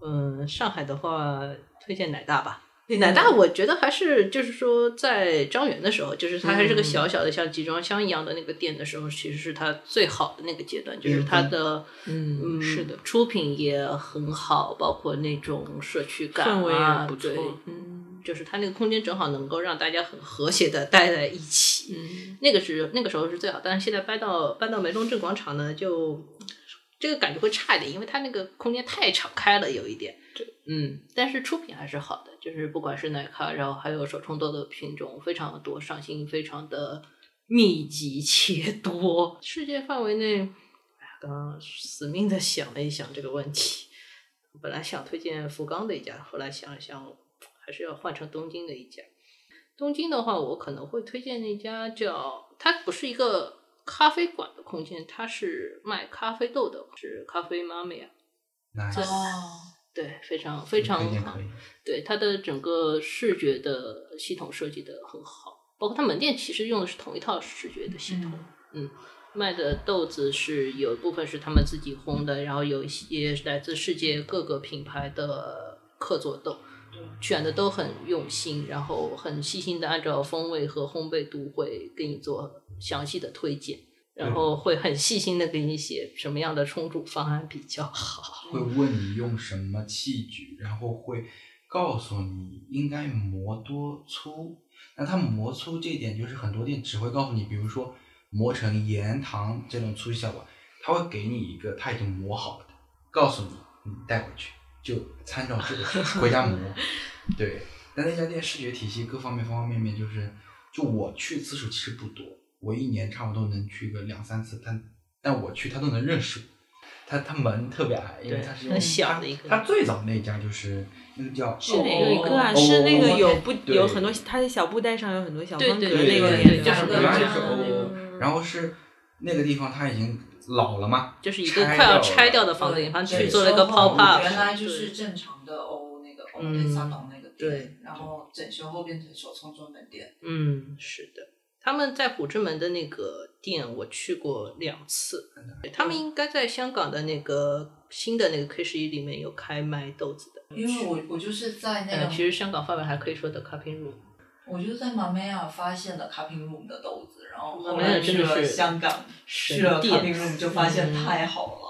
嗯，上海的话，推荐奶大吧。奶大，我觉得还是就是说，在张园的时候，就是它还是个小小的像集装箱一样的那个店的时候，其实是它最好的那个阶段，就是它的嗯是的出品也很好，包括那种社区感氛围啊，也不错对，嗯就是它那个空间正好能够让大家很和谐的待在一起。嗯那个是那个时候是最好，但是现在搬到搬到梅龙镇广场呢，就这个感觉会差一点，因为它那个空间太敞开了，有一点。对，嗯，但是出品还是好的，就是不管是奶咖，然后还有手冲豆的品种非常的多，上新非常的密集且多。世界范围内，哎呀，刚刚死命的想了一想这个问题，本来想推荐福冈的一家，后来想了想，还是要换成东京的一家。东京的话，我可能会推荐那家叫，它不是一个咖啡馆的空间，它是卖咖啡豆的，是咖啡妈咪啊哦，对，非常非常好。对它的整个视觉的系统设计的很好，包括它门店其实用的是同一套视觉的系统。嗯，卖的豆子是有一部分是他们自己烘的，然后有一些来自世界各个品牌的客座豆，选的都很用心，然后很细心的按照风味和烘焙度会给你做详细的推荐。然后会很细心的给你写什么样的冲煮方案比较好。会问你用什么器具，然后会告诉你应该磨多粗。那它磨粗这一点，就是很多店只会告诉你，比如说磨成盐糖这种粗细效果，它会给你一个它已经磨好了的，告诉你你带回去就参照这个回家磨。*laughs* 对，但那家店视觉体系各方面方方面面，就是就我去次数其实不多，我一年差不多能去个两三次，但但我去他都能认识我。他他门特别矮，因为对他是很小的一个他最早那家就是那个叫是哪个一个啊？哦是那个有哦不有很多，他的小布袋上有很多小方格对对那个对对店，就是原来就是那个哦，然后是那个地方他已经老了嘛，就是一个快要拆掉的房子，然后去做了一个 pop up，原来就是正常的欧那个欧嗯。内萨董那个对店，然后整修后变成手冲专门店。嗯，是的，他们在虎之门的那个店我去过两次，他们应该在香港的那个新的那个 K 十一里面有开卖豆子的。因为我我就是在那呃，个，其实香港范围还可以说的 cupping room，我就是在马梅亚发现了 cupping room 的豆子，然后后来去了香港，神去了店 cupping room 就发现嗯太好了。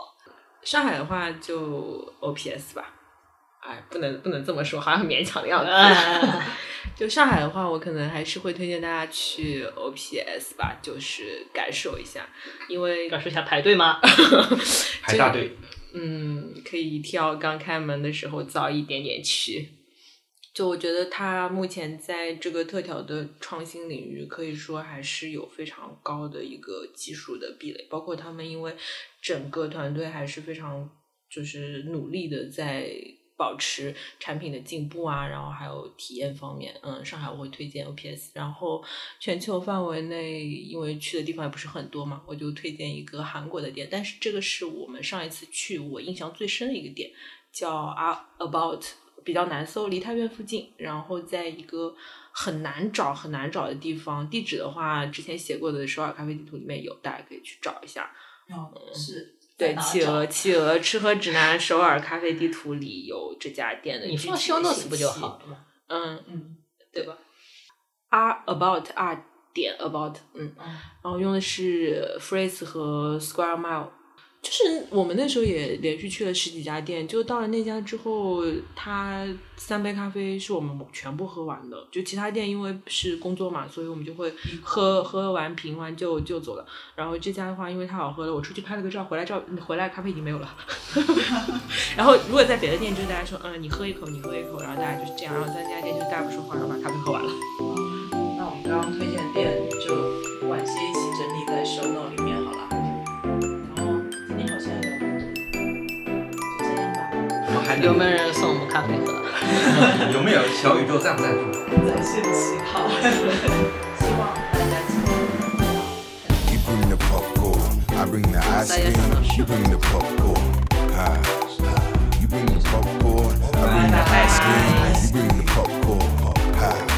上海的话就 OPS 吧，哎，不能不能这么说，好像很勉强的样子。啊 *laughs* 就上海的话，我可能还是会推荐大家去 OPS 吧，就是感受一下，因为感受一下排队吗？*laughs* 排大队。嗯，可以挑刚开门的时候早一点点去。就我觉得它目前在这个特调的创新领域，可以说还是有非常高的一个技术的壁垒，包括他们因为整个团队还是非常就是努力的在保持产品的进步啊，然后还有体验方面，嗯，上海我会推荐 OPS，然后全球范围内因为去的地方也不是很多嘛，我就推荐一个韩国的店，但是这个是我们上一次去我印象最深的一个店，叫 A About，比较难搜，梨泰院附近，然后在一个很难找很难找的地方，地址的话之前写过的首尔咖啡地图里面有，大家可以去找一下。哦，是对，企鹅企鹅吃喝指南首尔咖啡地图里有这家店的你放具体 show 的 notes 不就好了吗？嗯，嗯对吧？R about R 点 about，嗯，嗯然后用的是 Phrase 和 Square Mile。就是我们那时候也连续去了十几家店，就到了那家之后，他三杯咖啡是我们全部喝完的。就其他店因为是工作嘛，所以我们就会喝喝完品完就就走了。然后这家的话，因为太好喝了，我出去拍了个照，回来照回来咖啡已经没有了。*laughs* 然后如果在别的店，就是大家说，嗯，你喝一口，你喝一口，然后大家就是这样。然后在那家店就是大家不说话，然后把咖啡喝完了。那我们刚刚推荐的店就晚些一起整理在 show note 里面有没有人送我们咖啡喝？有没有小宇宙赞不赞助？在线乞讨，希望大家今天 You bring the popcorn, I bring the ice Saya cream. Sanoshi. You bring the popcorn, ah, ah. You bring the popcorn, I bring the ice cream. You bring the popcorn.